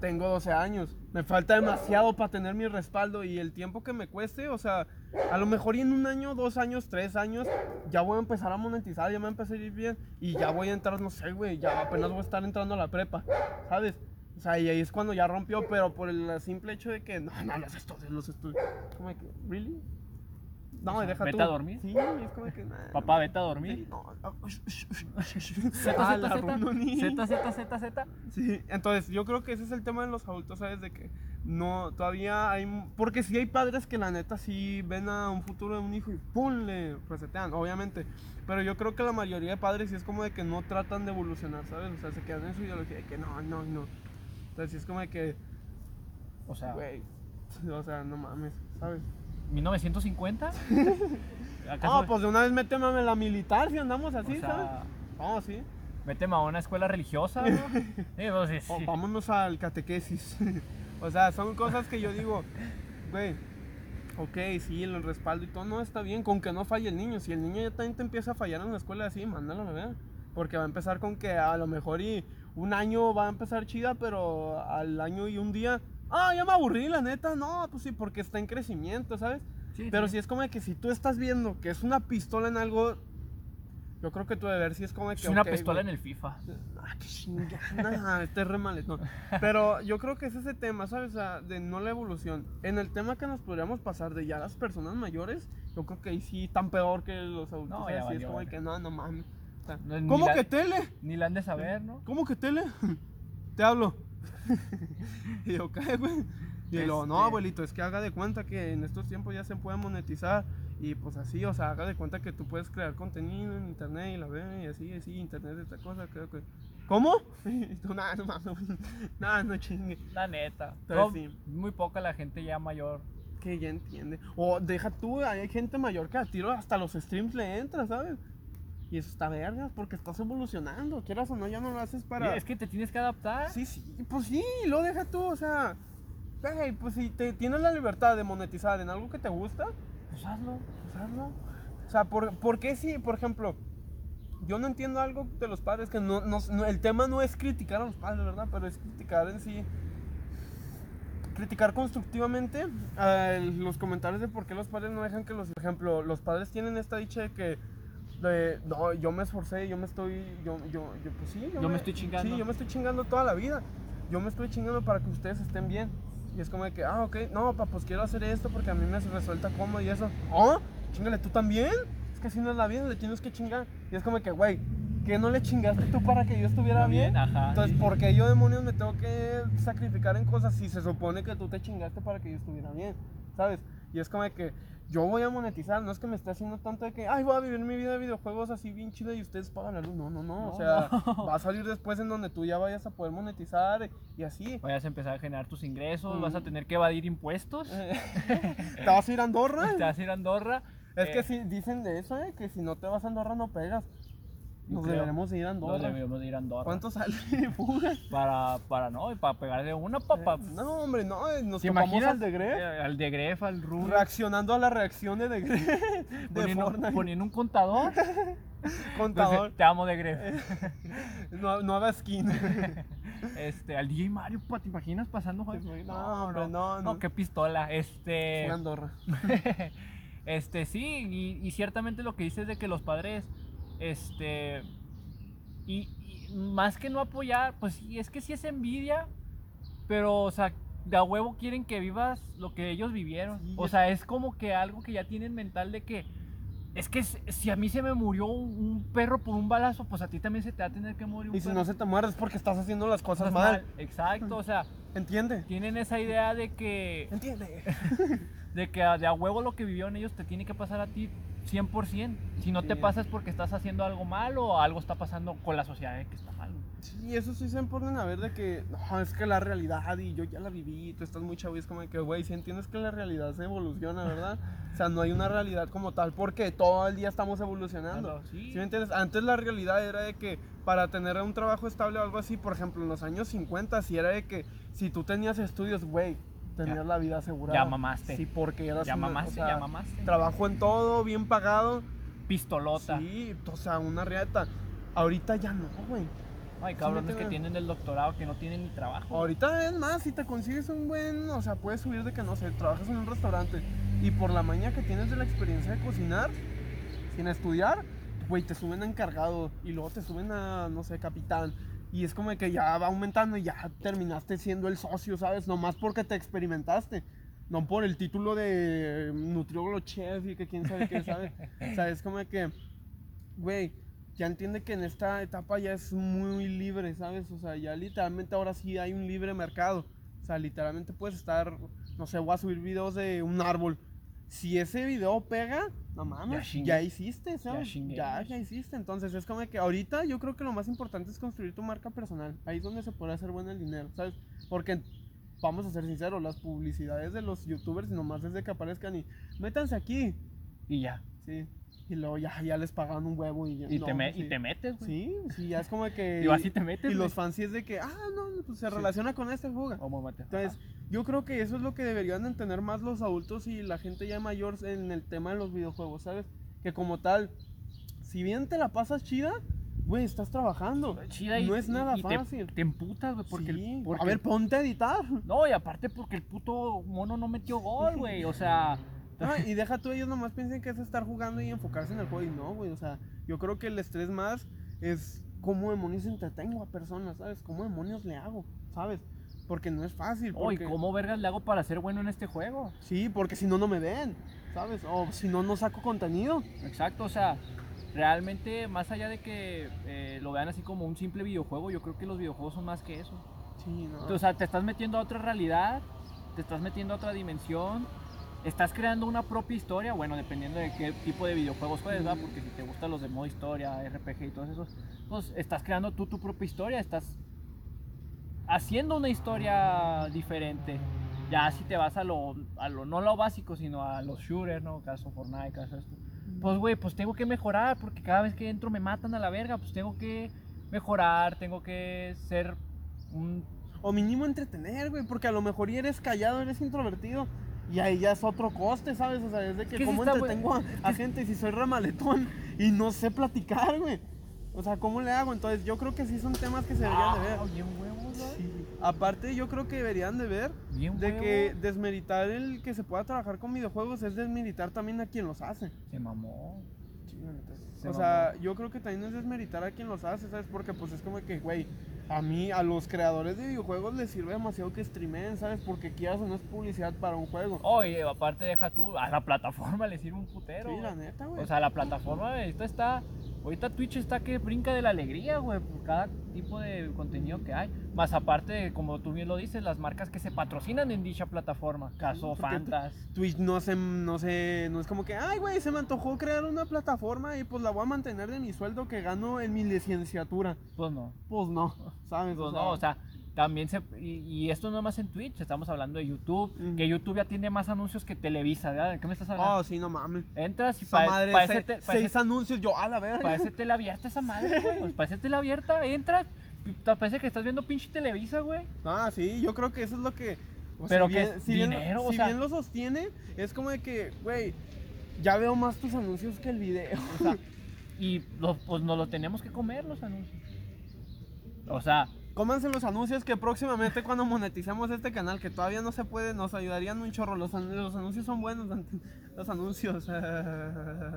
tengo 12 años, me falta demasiado para tener mi respaldo y el tiempo que me cueste, o sea, A lo mejor y en un año, dos años, tres años, ya voy a empezar a monetizar, ya me va a empezar a ir bien y ya voy a entrar, no sé, güey, ya apenas voy a estar entrando a la prepa, ¿sabes? O sea, y ahí es cuando ya rompió, pero por el simple hecho de que, no, no, los estudios, los estudios. ¿really? No, deja ¿vete tú. a dormir? Sí, es como que, nah, Papá, vete a dormir. No, ah. Z. Z, Z, Z, Z. Sí, entonces yo creo que ese es el tema de los adultos, ¿sabes? De que no, todavía hay... Porque sí hay padres que la neta sí ven a un futuro de un hijo y ¡pum! le resetean, obviamente. Pero yo creo que la mayoría de padres sí es como de que no tratan de evolucionar, ¿sabes? O sea, se quedan en su ideología de que no, no, no. Entonces sí es como de que, O sea, güey, o sea, no mames, ¿sabes? 1950. ¿Acaso- Ah, pues de una vez méteme a la militar si andamos o así, sea, ¿sabes? No, sí. méteme a una escuela religiosa, ¿no? Sí, pues, sí, O sí. vámonos al catequesis. o sea, son cosas que yo digo, güey, ok, sí, el respaldo y todo, no está bien, con que no falle el niño. Si el niño ya también te empieza a fallar en la escuela así, mándalo a ver. Porque va a empezar con que a lo mejor y un año va a empezar chida, pero al año y un día, ah, ya me aburrí, la neta, no, pues sí, porque está en crecimiento, ¿sabes? Sí, Pero sí. si es como de que si tú estás viendo que es una pistola en algo, yo creo que tu deber sí es como de que. Es una ok, pistola güey. en el FIFA. Ah, qué chingada, este es re mal, no. Pero yo creo que es ese tema, ¿sabes? O sea, de no la evolución. En el tema que nos podríamos pasar de ya las personas mayores, yo creo que ahí sí tan peor que los adultos. No, ya Sí, es como de que no, no mames. O sea, No, ¿Cómo la- que tele? Ni la han de saber, ¿no? ¿Cómo que tele? Te hablo. y yo, ¿qué, güey? Y luego, no, Este- abuelito, es que haga de cuenta que en estos tiempos ya se puede monetizar. Y pues así, o sea, haga de cuenta que tú puedes crear contenido en internet y la ve y así, así, internet es esta cosa, creo que. ¿Cómo? Y tú, nada, no mames, nada, no chingue. La neta. Pero No, sí. Muy poca la gente ya mayor. Que ya entiende. O deja tú, hay gente mayor que a tiro hasta los streams le entra, ¿sabes? Y eso está vergas porque estás evolucionando, quieras o no, ya no lo haces para. Es que te tienes que adaptar. Sí, sí, pues sí, lo deja tú, o sea, güey, pues si te tienes la libertad de monetizar en algo que te gusta, Pues hazlo. pues hazlo. O sea, ¿por, por qué si, por ejemplo, yo no entiendo algo de los padres que no, no- no- el tema no es criticar a los padres, ¿verdad? Pero es criticar en sí, criticar constructivamente eh, los comentarios de por qué los padres no dejan que los, por ejemplo, los padres tienen esta dicha de que de, no, yo me esforcé, yo me estoy, yo, yo, yo pues sí, Yo me estoy chingando. Sí, yo me estoy chingando toda la vida. Yo me estoy chingando para que ustedes estén bien. Y es como de que, ah, ok, no, papá, pues quiero hacer esto porque a mí me resulta cómodo y eso. ¿Oh? Chingale tú también. Es que así no es la vida, le tienes que chingar. Y es como de que, güey, ¿que no le chingaste tú para que yo estuviera bien? Ajá. Entonces, ¿por qué yo, demonios, me tengo que sacrificar en cosas si se supone que tú te chingaste para que yo estuviera bien? ¿Sabes? Y es como de que yo voy a monetizar, no es que me esté haciendo tanto de que, ay, voy a vivir mi vida de videojuegos así bien chido y ustedes pagan la luz. No, no, no. No, o sea, no. va a salir después en donde tú ya vayas a poder monetizar y así. Vayas a empezar a generar tus ingresos, Mm. vas a tener que evadir impuestos. ¿Te vas a ir a Andorra? Te vas a ir a Andorra. Es que Eh, si dicen de eso, eh, que si no te vas a Andorra no pegas. Nos creo. deberemos de ir a Nos Andorra. debemos de ir a Andorra. ¿Cuánto sale? Fuga. Para, para, no, para pegar de una, papá. No, hombre, no, eh, nos ¿Te imaginas? al de Gref. Eh, al de Gref, al Rubio. Reaccionando a la reacción de, de, de Poniendo, Fortnite. poniendo un contador. Contador. Entonces, te amo de Gref. No, nueva skin. Este, al DJ Mario, pa, ¿te imaginas pasando? Te imaginas- no, hombre, no, no. qué pistola. Este. Fue Andorra. este, sí, y, y ciertamente lo que dices de que los padres, este, y, y más que no apoyar, pues sí, es que sí es envidia, pero, o sea, de a huevo quieren que vivas lo que ellos vivieron. Sí, o sea, es como que algo que ya tienen mental de que, es que si a mí se me murió un, perro por un balazo, pues a ti también se te va a tener que morir un Y si perro. no se te muere es porque estás haciendo las cosas Cosas mal. Exacto, o sea, ¿Entiende? tienen esa idea de que ¿Entiende? de que de a huevo lo que vivieron ellos te tiene que pasar a ti 100%. Si no te pasa es porque estás haciendo algo mal o algo está pasando con la sociedad que está mal. Sí, eso sí se ponen a ver de que, no, es que la realidad y yo ya la viví, tú estás muy chavo y es como de que, güey, si entiendes que la realidad se evoluciona, ¿verdad? O sea, no hay una realidad como tal porque todo el día estamos evolucionando. Claro, sí. ¿Sí me entiendes? Antes la realidad era de que para tener un trabajo estable o algo así, por ejemplo, en los años 50, si era de que si tú tenías estudios, güey, tenías Ya. la vida asegurada. Ya mamaste. Sí, porque eras Ya una- mamaste, o sea, ya mamaste. Trabajo en todo, bien pagado. Pistolota. Sí, o sea, una riata. Ahorita ya no, güey. Ay, cabrones me que tienen el doctorado que no tienen ni trabajo. Ahorita es más, si te consigues un buen, o sea, puedes subir de que no sé, trabajas en un restaurante y por la maña que tienes de la experiencia de cocinar, sin estudiar, güey, te suben a encargado y luego te suben a, no sé, capitán. Y es como que ya va aumentando y ya terminaste siendo el socio, ¿sabes? Nomás porque te experimentaste. No por el título de nutriólogo chef y que quién sabe qué, ¿sabes? o sea, es como que, güey, ya entiende que en esta etapa ya es muy libre, ¿sabes? O sea, ya literalmente ahora sí hay un libre mercado. O sea, literalmente puedes estar, no sé, voy a subir videos de un árbol. Si ese video pega, no mames, ya, hiciste, ¿sabes? Ya, ya hiciste. Entonces es como que ahorita yo creo que lo más importante es construir tu marca personal. Ahí es donde se puede hacer bueno el dinero, ¿sabes? Porque vamos a ser sinceros, las publicidades de los youtubers nomás es de que aparezcan y métanse aquí. Y ya. Sí. Y luego ya, ya les pagan un huevo y ya. Y, no, te, me- sí. y te metes, güey. Sí, sí, ya es como que. Digo, así te metes, Y los fans sí es de que, ah, no, pues se Sí. relaciona con este juego. ¿Cómo mate? Entonces, yo creo que eso es lo que deberían de entender más los adultos y la gente ya mayor en el tema de los videojuegos, ¿sabes? Que como tal, si bien te la pasas chida, güey, estás trabajando. Chida y, no es y- nada y te- fácil. Te, emputas, güey, porque, el- porque A ver, ponte a editar. No, y aparte porque el puto mono no metió gol, güey. O sea, Ah, y deja tú, ellos nomás piensen que es estar jugando y enfocarse en el juego. Y no, güey, o sea, yo creo que el estrés más es cómo demonios entretengo a personas, ¿sabes? ¿Cómo demonios le hago? ¿Sabes? Porque no es fácil. Porque... ¿cómo vergas le hago para ser bueno en este juego? Sí, porque si no, no me ven, ¿sabes? O si no, no saco contenido. Exacto, o sea, realmente, más allá de que eh, lo vean así como un simple videojuego, yo creo que los videojuegos son más que eso. Sí, no. O sea, te estás metiendo a otra realidad, te estás metiendo a otra dimensión, estás creando una propia historia, bueno, dependiendo de qué tipo de videojuegos juegues, ¿verdad? Porque si te gustan los de modo historia, RPG y todos esos, pues estás creando tú tu propia historia, estás haciendo una historia diferente. Ya si te vas a lo, a lo no lo básico, sino a los shooters, ¿no? Caso Fortnite, caso esto. Pues, güey, pues tengo que mejorar porque cada vez que entro me matan a la verga, pues tengo que mejorar, tengo que ser un O mínimo entretener, güey, porque a lo mejor eres callado, eres introvertido. Y ahí ya es otro coste, ¿sabes? O sea, es de que sí cómo está, entretengo a, a gente si soy ramaletón y no sé platicar, güey. O sea, ¿cómo le hago? Entonces, yo creo que sí son temas que se deberían de ver. Ah, bien huevos. Sí. Aparte, yo creo que deberían de ver Bien de huevo. que desmeritar el que se pueda trabajar con videojuegos es desmeritar también a quien los hace. Se mamó. Se o sea, yo creo que también es desmeritar a quien los hace, ¿sabes? Porque pues es como que, güey, a mí, a los creadores de videojuegos les sirve demasiado que streamen, ¿sabes? Porque quieras o no es publicidad para un juego. Oye, aparte deja tú, a la plataforma le sirve un putero. sí, la neta, güey. O sea, la plataforma ahorita está, ahorita Twitch está que brinca de la alegría, güey, por cada tipo de contenido que hay. Más aparte, como tú bien lo dices, las marcas que se patrocinan en dicha plataforma. Caso Fantas. Twitch no se, no sé, no es como que, ay, güey, se me antojó crear una plataforma y pues la voy a mantener de mi sueldo que gano en mi licenciatura. Pues no. Pues no, ¿sabes? Pues no, o sea, también se. Y, y esto no más en Twitch, estamos hablando de YouTube. Que YouTube ya tiene más anuncios que Televisa, ¿verdad? ¿De qué me estás hablando? Oh, sí, no mames. Entras y Esa pa- madre, parece, se- te- seis anuncios, yo, a la verga. parece tele abierta esa madre, güey. Pues parece tele abierta, entras, te parece que estás viendo pinche Televisa, güey. Ah, sí, yo creo que eso es lo que. o Pero si que bien, es si bien- dinero, o si sea. bien lo sostiene, es como de que, güey, ya veo más tus anuncios que el video. O sea, y lo- pues nos lo tenemos que comer los anuncios. O sea, Cómanse los anuncios que próximamente cuando moneticemos este canal, que todavía no se puede, nos ayudarían un chorro. Los, an- los anuncios son buenos, los anuncios.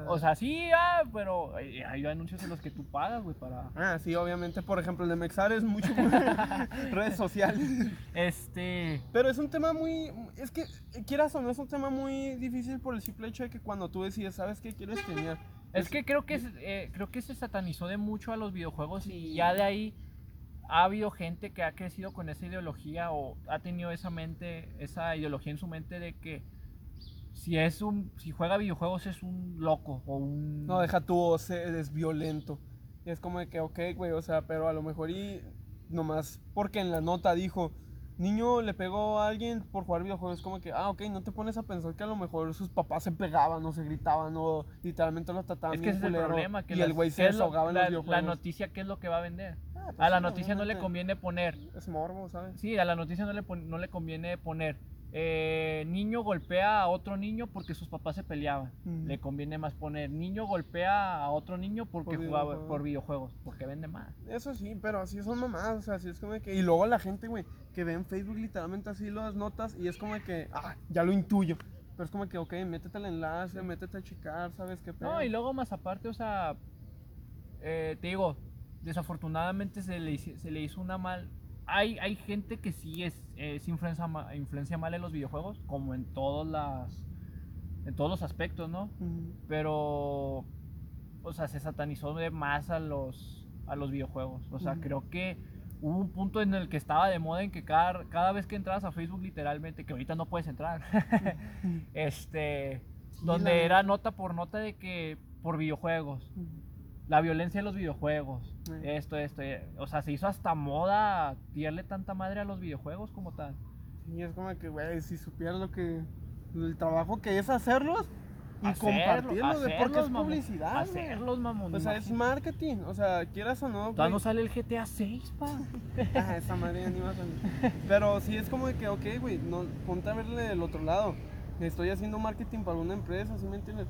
o sea, sí, ah, pero hay, hay anuncios en los que tú pagas, güey, para. Ah, sí, obviamente, por ejemplo, el de Mexar es mucho redes sociales. Este. Pero es un tema muy. Es que, quieras o no, es un tema muy difícil por el simple hecho de que cuando tú decides, ¿sabes qué quieres tener? Es que creo que, se- eh, creo que se satanizó de mucho a los videojuegos y ya de ahí ha habido gente que ha crecido con esa ideología o ha tenido esa mente, esa ideología en su mente de que si es un, si juega videojuegos es un loco o un No, deja tú, eres violento. Y es como de que, ok, güey, o sea, pero a lo mejor y nomás porque en la nota dijo, niño le pegó a alguien por jugar videojuegos, como que, ah, ok, no te pones a pensar que a lo mejor sus papás se pegaban o se gritaban o literalmente lo trataban Es que ese es el culero, problema, que y las- el güey ¿qué se desahogaba en los videojuegos. la noticia, ¿qué es lo que va a vender? Ah, pues A la sí, noticia no le conviene poner, Es morbo, ¿sabes? sí, a la noticia no le, pon- no le conviene poner, eh, niño golpea a otro niño porque sus papás se peleaban. Le conviene más poner, niño golpea a otro niño porque Por jugaba videojuegos. por videojuegos, porque vende más. Eso sí, pero así son mamás, o sea, así es como de que... Y luego la gente, güey, que ve en Facebook literalmente así las notas y es como de que, ah, ya lo intuyo. Pero es como que, ok, métete el enlace, métete a checar, ¿sabes qué pedo? No, y luego más aparte, o sea, eh, te digo, desafortunadamente se le, se le hizo una mal... Hay, hay gente que sí es, es influencia, ma- influencia mal en los videojuegos, como en todas las... En todos los aspectos, ¿no? Pero, o sea, se satanizó de más a los, a los videojuegos. O sea, creo que hubo un punto en el que estaba de moda en que cada, cada vez que entrabas a Facebook, literalmente, que ahorita no puedes entrar, este, Sí, donde la era nota por nota de que por videojuegos. La violencia de los videojuegos, Sí. esto, esto, eh, o sea, se hizo hasta moda tirarle tanta madre a los videojuegos como tal. Y es como que, güey, si supieras lo que. El trabajo que es hacerlos y Hacerlo- compartirlo, de porque es mamón, publicidad. güey. Hacerlos, mamón. O sea, es imagínate. marketing. O sea, quieras o no. Todavía no sale el GTA 6, pa. Ah, esa madre ya ni va a salir. Pero sí es como de que, ok, güey, no, ponte a verle del otro lado. Estoy haciendo marketing para una empresa, ¿sí me entiendes?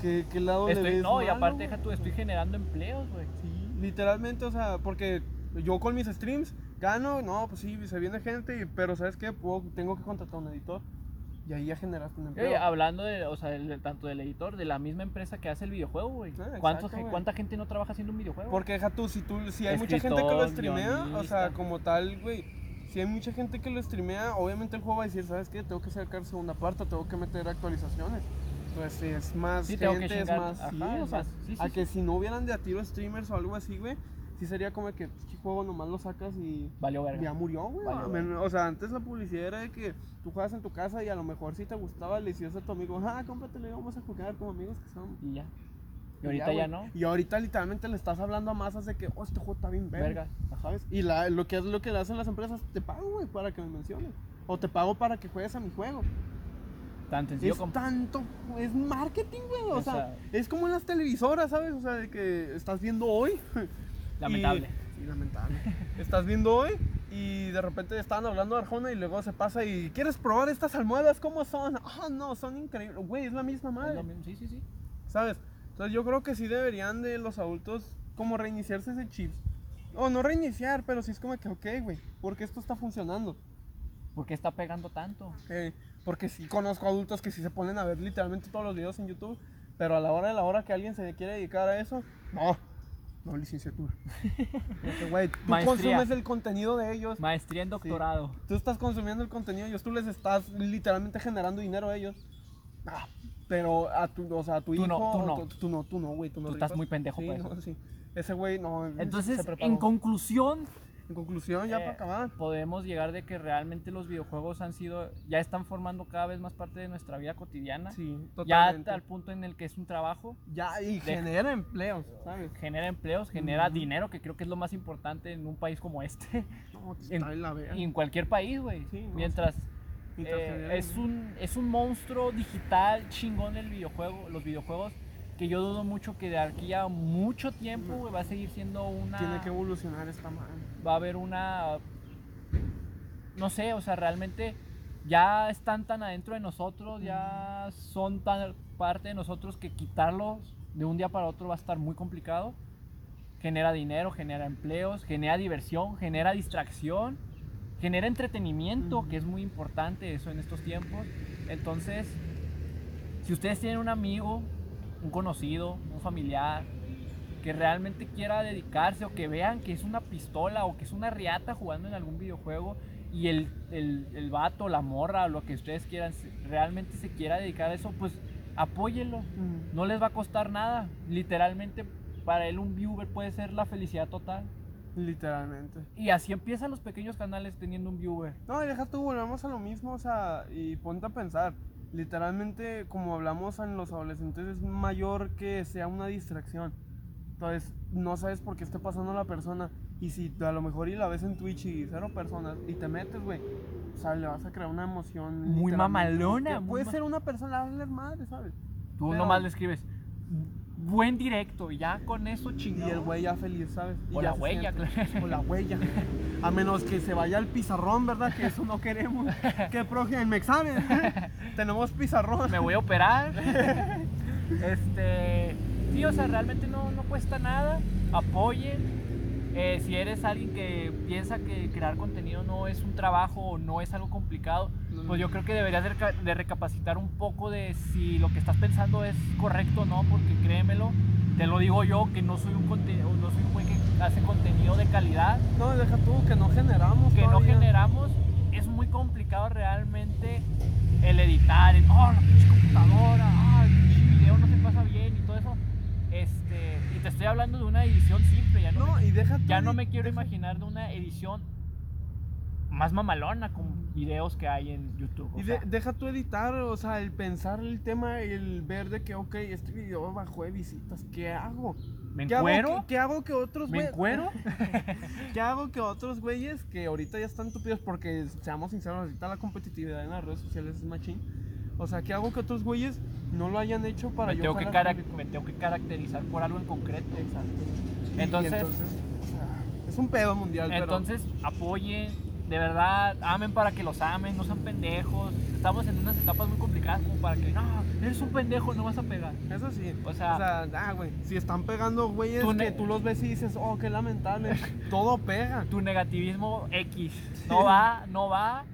¿Qué, qué lado le Estoy, ves no, y malo, aparte, güey? deja tú, estoy generando empleos, güey. Sí, literalmente, o sea, porque yo con mis streams gano, no, pues sí, se viene gente, y- pero ¿sabes qué? Puedo, tengo que contratar a un editor. Y ahí ya generaste un empleo. Oye, hablando de, o sea, tanto del editor, de la misma empresa que hace el videojuego, güey. Ah, ¿Cuántos- exacto, güey. ¿Cuánta gente no trabaja haciendo un videojuego? Porque deja tú, si, tú, si hay mucha gente que lo Escritor, streamea, o sea, como tal, güey, si hay mucha gente que lo streamea, obviamente el juego va a decir, ¿sabes qué? Tengo que sacar segunda parte, tengo que meter actualizaciones. Si es más Sí, tengo que gente, es más, ajá, sí, o sea, sí, a que si no hubieran de a tiro streamers o algo así, güey, sí sería como que, ¿qué juego nomás lo sacas y Valió verga. ya murió, güey? Valió o sea, antes la publicidad era de que tú juegas en tu casa y a lo mejor si te gustaba le decías a tu amigo, ah, cómpratelo y vamos a jugar como amigos que somos. Y ya. Y ahorita ya, no. Y ahorita literalmente le estás hablando a masas de que, oh, este juego está bien verga. Verga. ¿Sabes? Y la, lo que lo que le hacen las empresas, te pago, güey, para que me menciones. O te pago para que juegues a mi juego. Tan sencillo Es como. tanto, es marketing, güey. O, sea, es como en las televisoras, ¿sabes? O sea, de que estás viendo hoy. Lamentable. y- sí, lamentable. estás viendo hoy y de repente estaban hablando de Arjona y luego se pasa y ¿quieres probar estas almohadas? ¿Cómo son? Ah, no, son increíbles. Güey, es la misma madre. Sí, sí, sí. ¿Sabes? Entonces yo creo que sí deberían de los adultos como reiniciarse ese chip. O no reiniciar, pero sí es como que, ok, güey, porque esto está funcionando. ¿Por qué está pegando tanto? Eh, porque sí conozco adultos que sí se ponen a ver literalmente todos los videos en YouTube, pero a la hora de la hora que alguien se quiere dedicar a eso, no, no licenciatura. Porque, güey, tú Maestría. consumes el contenido de ellos, Maestría en doctorado. tú estás consumiendo el contenido de ellos, tú les estás literalmente generando dinero a ellos. Ah, pero a tu, o sea, a tu Tú hijo, no, tú no. tu- tú no, tú no, güey, tú no Tú estás muy pendejo Sí, no, sí. Ese güey no. Entonces, en conclusión, En conclusión, ya eh, para acabar. podemos llegar de que realmente los videojuegos han sido, ya están formando cada vez más parte de nuestra vida cotidiana. Sí, ya totalmente. al punto en el que es un trabajo, Ya, y genera empleos, ¿sabes? genera empleos, genera dinero, que creo que es lo más importante en un país como este, No, En- está en la verga. y en cualquier país, güey. Sí, Mientras Mientras eh, es un es un monstruo digital chingón el videojuego, los videojuegos que yo dudo mucho que de aquí a mucho tiempo güey, va a seguir siendo una Tiene que evolucionar esta madre. va a haber una no sé, o sea, realmente ya están tan adentro de nosotros, ya son tan parte de nosotros que quitarlos de un día para otro va a estar muy complicado. Genera dinero, genera empleos, genera diversión, genera distracción, genera entretenimiento, Ujú. que es muy importante eso en estos tiempos. Entonces, si ustedes tienen un amigo, un conocido, un familiar, que realmente quiera dedicarse o que vean que es una pistola o que es una riata jugando en algún videojuego y el, el, el vato, la morra, lo que ustedes quieran, realmente se quiera dedicar a eso, pues apóyenlo. No les va a costar nada. Literalmente, para él un viewer puede ser la felicidad total. Literalmente. Y así empiezan los pequeños canales teniendo un viewer. No, y deja tú, volvemos a lo mismo, o sea, y ponte a pensar. Literalmente, como hablamos en los adolescentes, es mayor que sea una distracción. Entonces, no sabes por qué esté pasando la persona. Y si a lo mejor y la ves en Twitch y cero personas y te metes, güey, o sea, le vas a crear una emoción. Muy mamalona, muy Puede ma- ser una persona, darle madre, ¿sabes? Tú Pero- nomás le escribes buen directo y ya con eso Y chingado. el güey ya feliz, ¿sabes? Y O ya la huella, siente. claro. O la huella. A menos que se vaya al pizarrón, ¿verdad? Que eso no queremos. Que me examen. Tenemos pizarrón. me voy a operar. este, sí, o sea, realmente no, no cuesta nada. Apoyen. Eh, si eres alguien que piensa que crear contenido no es un trabajo o no es algo complicado, pues yo creo que deberías de, reca- de recapacitar un poco de si lo que estás pensando es correcto o no, porque créemelo, te lo digo yo, que no soy un contenido, no soy un güey que hace contenido de calidad, No, deja tú, que no generamos que no generamos, es muy complicado realmente el editar, el, oh, la computadora, ah, el pinche video no se pasa bien y todo eso. Este, y te estoy hablando de una edición simple, ya no, No, me, y deja ya no me quiero imaginar de una edición más mamalona con videos que hay en YouTube. Y de- deja tú editar, o sea, el pensar el tema, el ver de que, ok, este video bajó de visitas, ¿qué hago? ¿Me ¿Qué hago, encuero? que, qué hago que otros ¿Me güey- encuero? ¿Qué hago que otros güeyes que ahorita ya están tupidos? Porque, seamos sinceros, ahorita la competitividad en las redes sociales es machín. O sea, ¿qué hago que otros güeyes no lo hayan hecho para me, yo tengo que me tengo que caracterizar por algo en concreto. Exacto. Entonces- o sea, es un pedo mundial, pero- Entonces, apoyen, de verdad, amen para que los amen, no sean pendejos. Estamos en unas etapas muy complicadas como para que, no, eres un pendejo, no vas a pegar. Eso sí. O sea- ah, güey. Si están pegando güeyes que ne- tú los ves y dices, oh, qué lamentable. todo pega. Tu negativismo X no va, no va.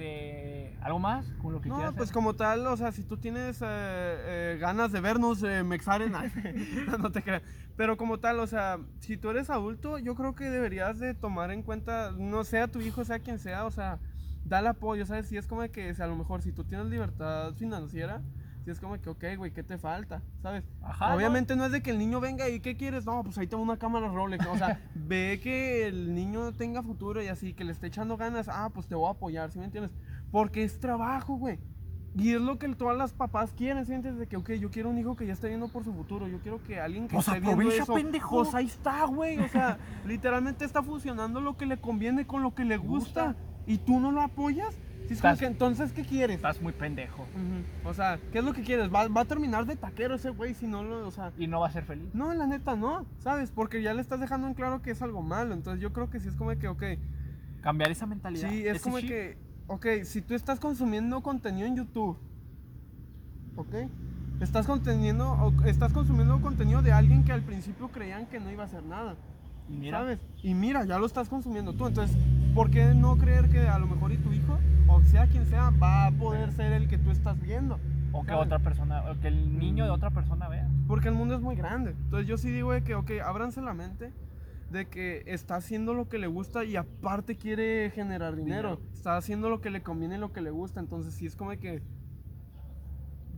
Este, ¿algo más con lo que No, quieras pues hacer? como tal, o sea, si tú tienes eh, eh, ganas de vernos, eh, Mexaren, no, no te creas. Pero como tal, o sea, si tú eres adulto, yo creo que deberías de tomar en cuenta, no sea tu hijo, sea quien sea, o sea, dale apoyo, ¿sabes? Si es como de que, si a lo mejor, si tú tienes libertad financiera, si es como que, ok, güey, ¿qué te falta? ¿Sabes? Ajá. Obviamente ¿no? es de que el niño venga y ¿qué quieres? No, pues ahí tengo una cámara Rolex. O sea, ve que el niño tenga futuro y así, que le esté echando ganas. Ah, pues te voy a apoyar, ¿sí me entiendes? Porque es trabajo, güey. Y es lo que todas las papás quieren, ¿sí me entiendes? De que, ok, yo quiero un hijo que ya esté viendo por su futuro. Yo quiero que alguien que Pues esté viendo aprovecha, eso, pendejo. Pues ahí está, güey. O sea, literalmente está fusionando lo que le conviene con lo que le gusta. gusta. ¿Y tú no lo apoyas? Sí, es como Estás- que, entonces, ¿qué quieres? Estás muy pendejo. O sea, ¿qué es lo que quieres? Va, va a terminar de taquero ese güey si no lo, o sea, y no va a ser feliz. no, la neta no, ¿sabes? Porque ya le estás dejando en claro que es algo malo. Entonces yo creo que sí es como que, ok, Cambiar esa mentalidad. sí, es como chip. que, ok, si tú estás consumiendo contenido en YouTube, ¿ok? Estás conteniendo, estás consumiendo contenido de alguien que al principio creían que no iba a hacer nada, Y mira, ¿sabes? Y mira, ya lo estás consumiendo tú. Entonces, ¿por qué no creer que a lo mejor y tu hijo, o sea quien sea, va a poder ser el que tú estás viendo? o que ¿sabes? otra persona, o que el niño de otra persona vea. Porque el mundo es muy grande. Entonces yo sí digo de que, ok, ábranse la mente de que está haciendo lo que le gusta y aparte quiere generar dinero. Dinero. Está haciendo lo que le conviene y lo que le gusta. Entonces sí es como de que,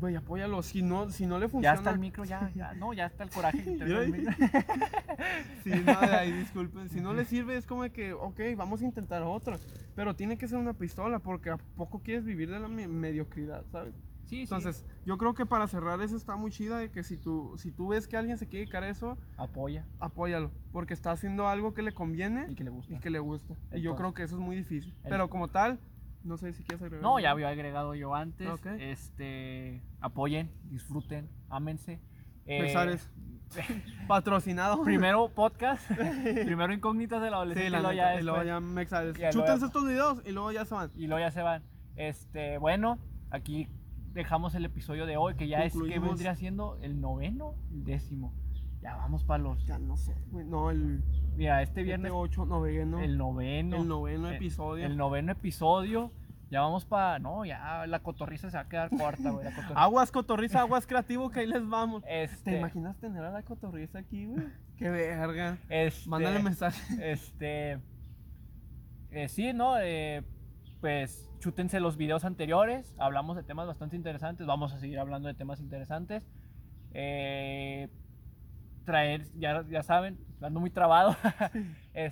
güey, apóyalo. Si no, si no le Ya funciona... está el micro, ya, ya, no, ya está el coraje. que te el micro. Sí, ahí, disculpen. Si no le sirve es como que, ok, vamos a intentar otra. Pero tiene que ser una pistola porque a poco quieres vivir de la me- mediocridad, ¿sabes? Sí, sí. Entonces, yo creo que para cerrar eso está muy chida de que si tú, si tú ves que alguien se quiere dedicar a eso, apoya apóyalo, porque está haciendo algo que le conviene y que le gusta. y que le gusta. y yo Entonces- creo que eso es muy difícil. el- Pero como tal, no sé si quieres agregar. No, ya había agregado yo antes. Ok. Este, apoyen, disfruten, ámense. Eh, Besares. Patrocinado. primero podcast, primero incógnitas de la Sí, adolescencia la y luego neta, ya y luego ya Mexares. Chútense estos videos y luego ya se van. y luego ya se van. Este, bueno, aquí dejamos el episodio de hoy, que ya es que vendría siendo el noveno, el décimo. Ya vamos para los. Ya no sé. No, el Mira, este viernes 8, noveno. el noveno. el noveno episodio. El noveno episodio. Ya vamos para. No, ya la cotorriza se va a quedar corta, güey. Aguas cotorriza, aguas creativo, que ahí les vamos. Este, ¿Te imaginas tener a la cotorriza aquí, güey? Qué verga. este, Mándale mensaje. Este. eh, sí, ¿no? Eh, pues chútense los videos anteriores. Hablamos de temas bastante interesantes. Vamos a seguir hablando de temas interesantes. Eh, traer, ya, ya saben, ando muy trabado. Es-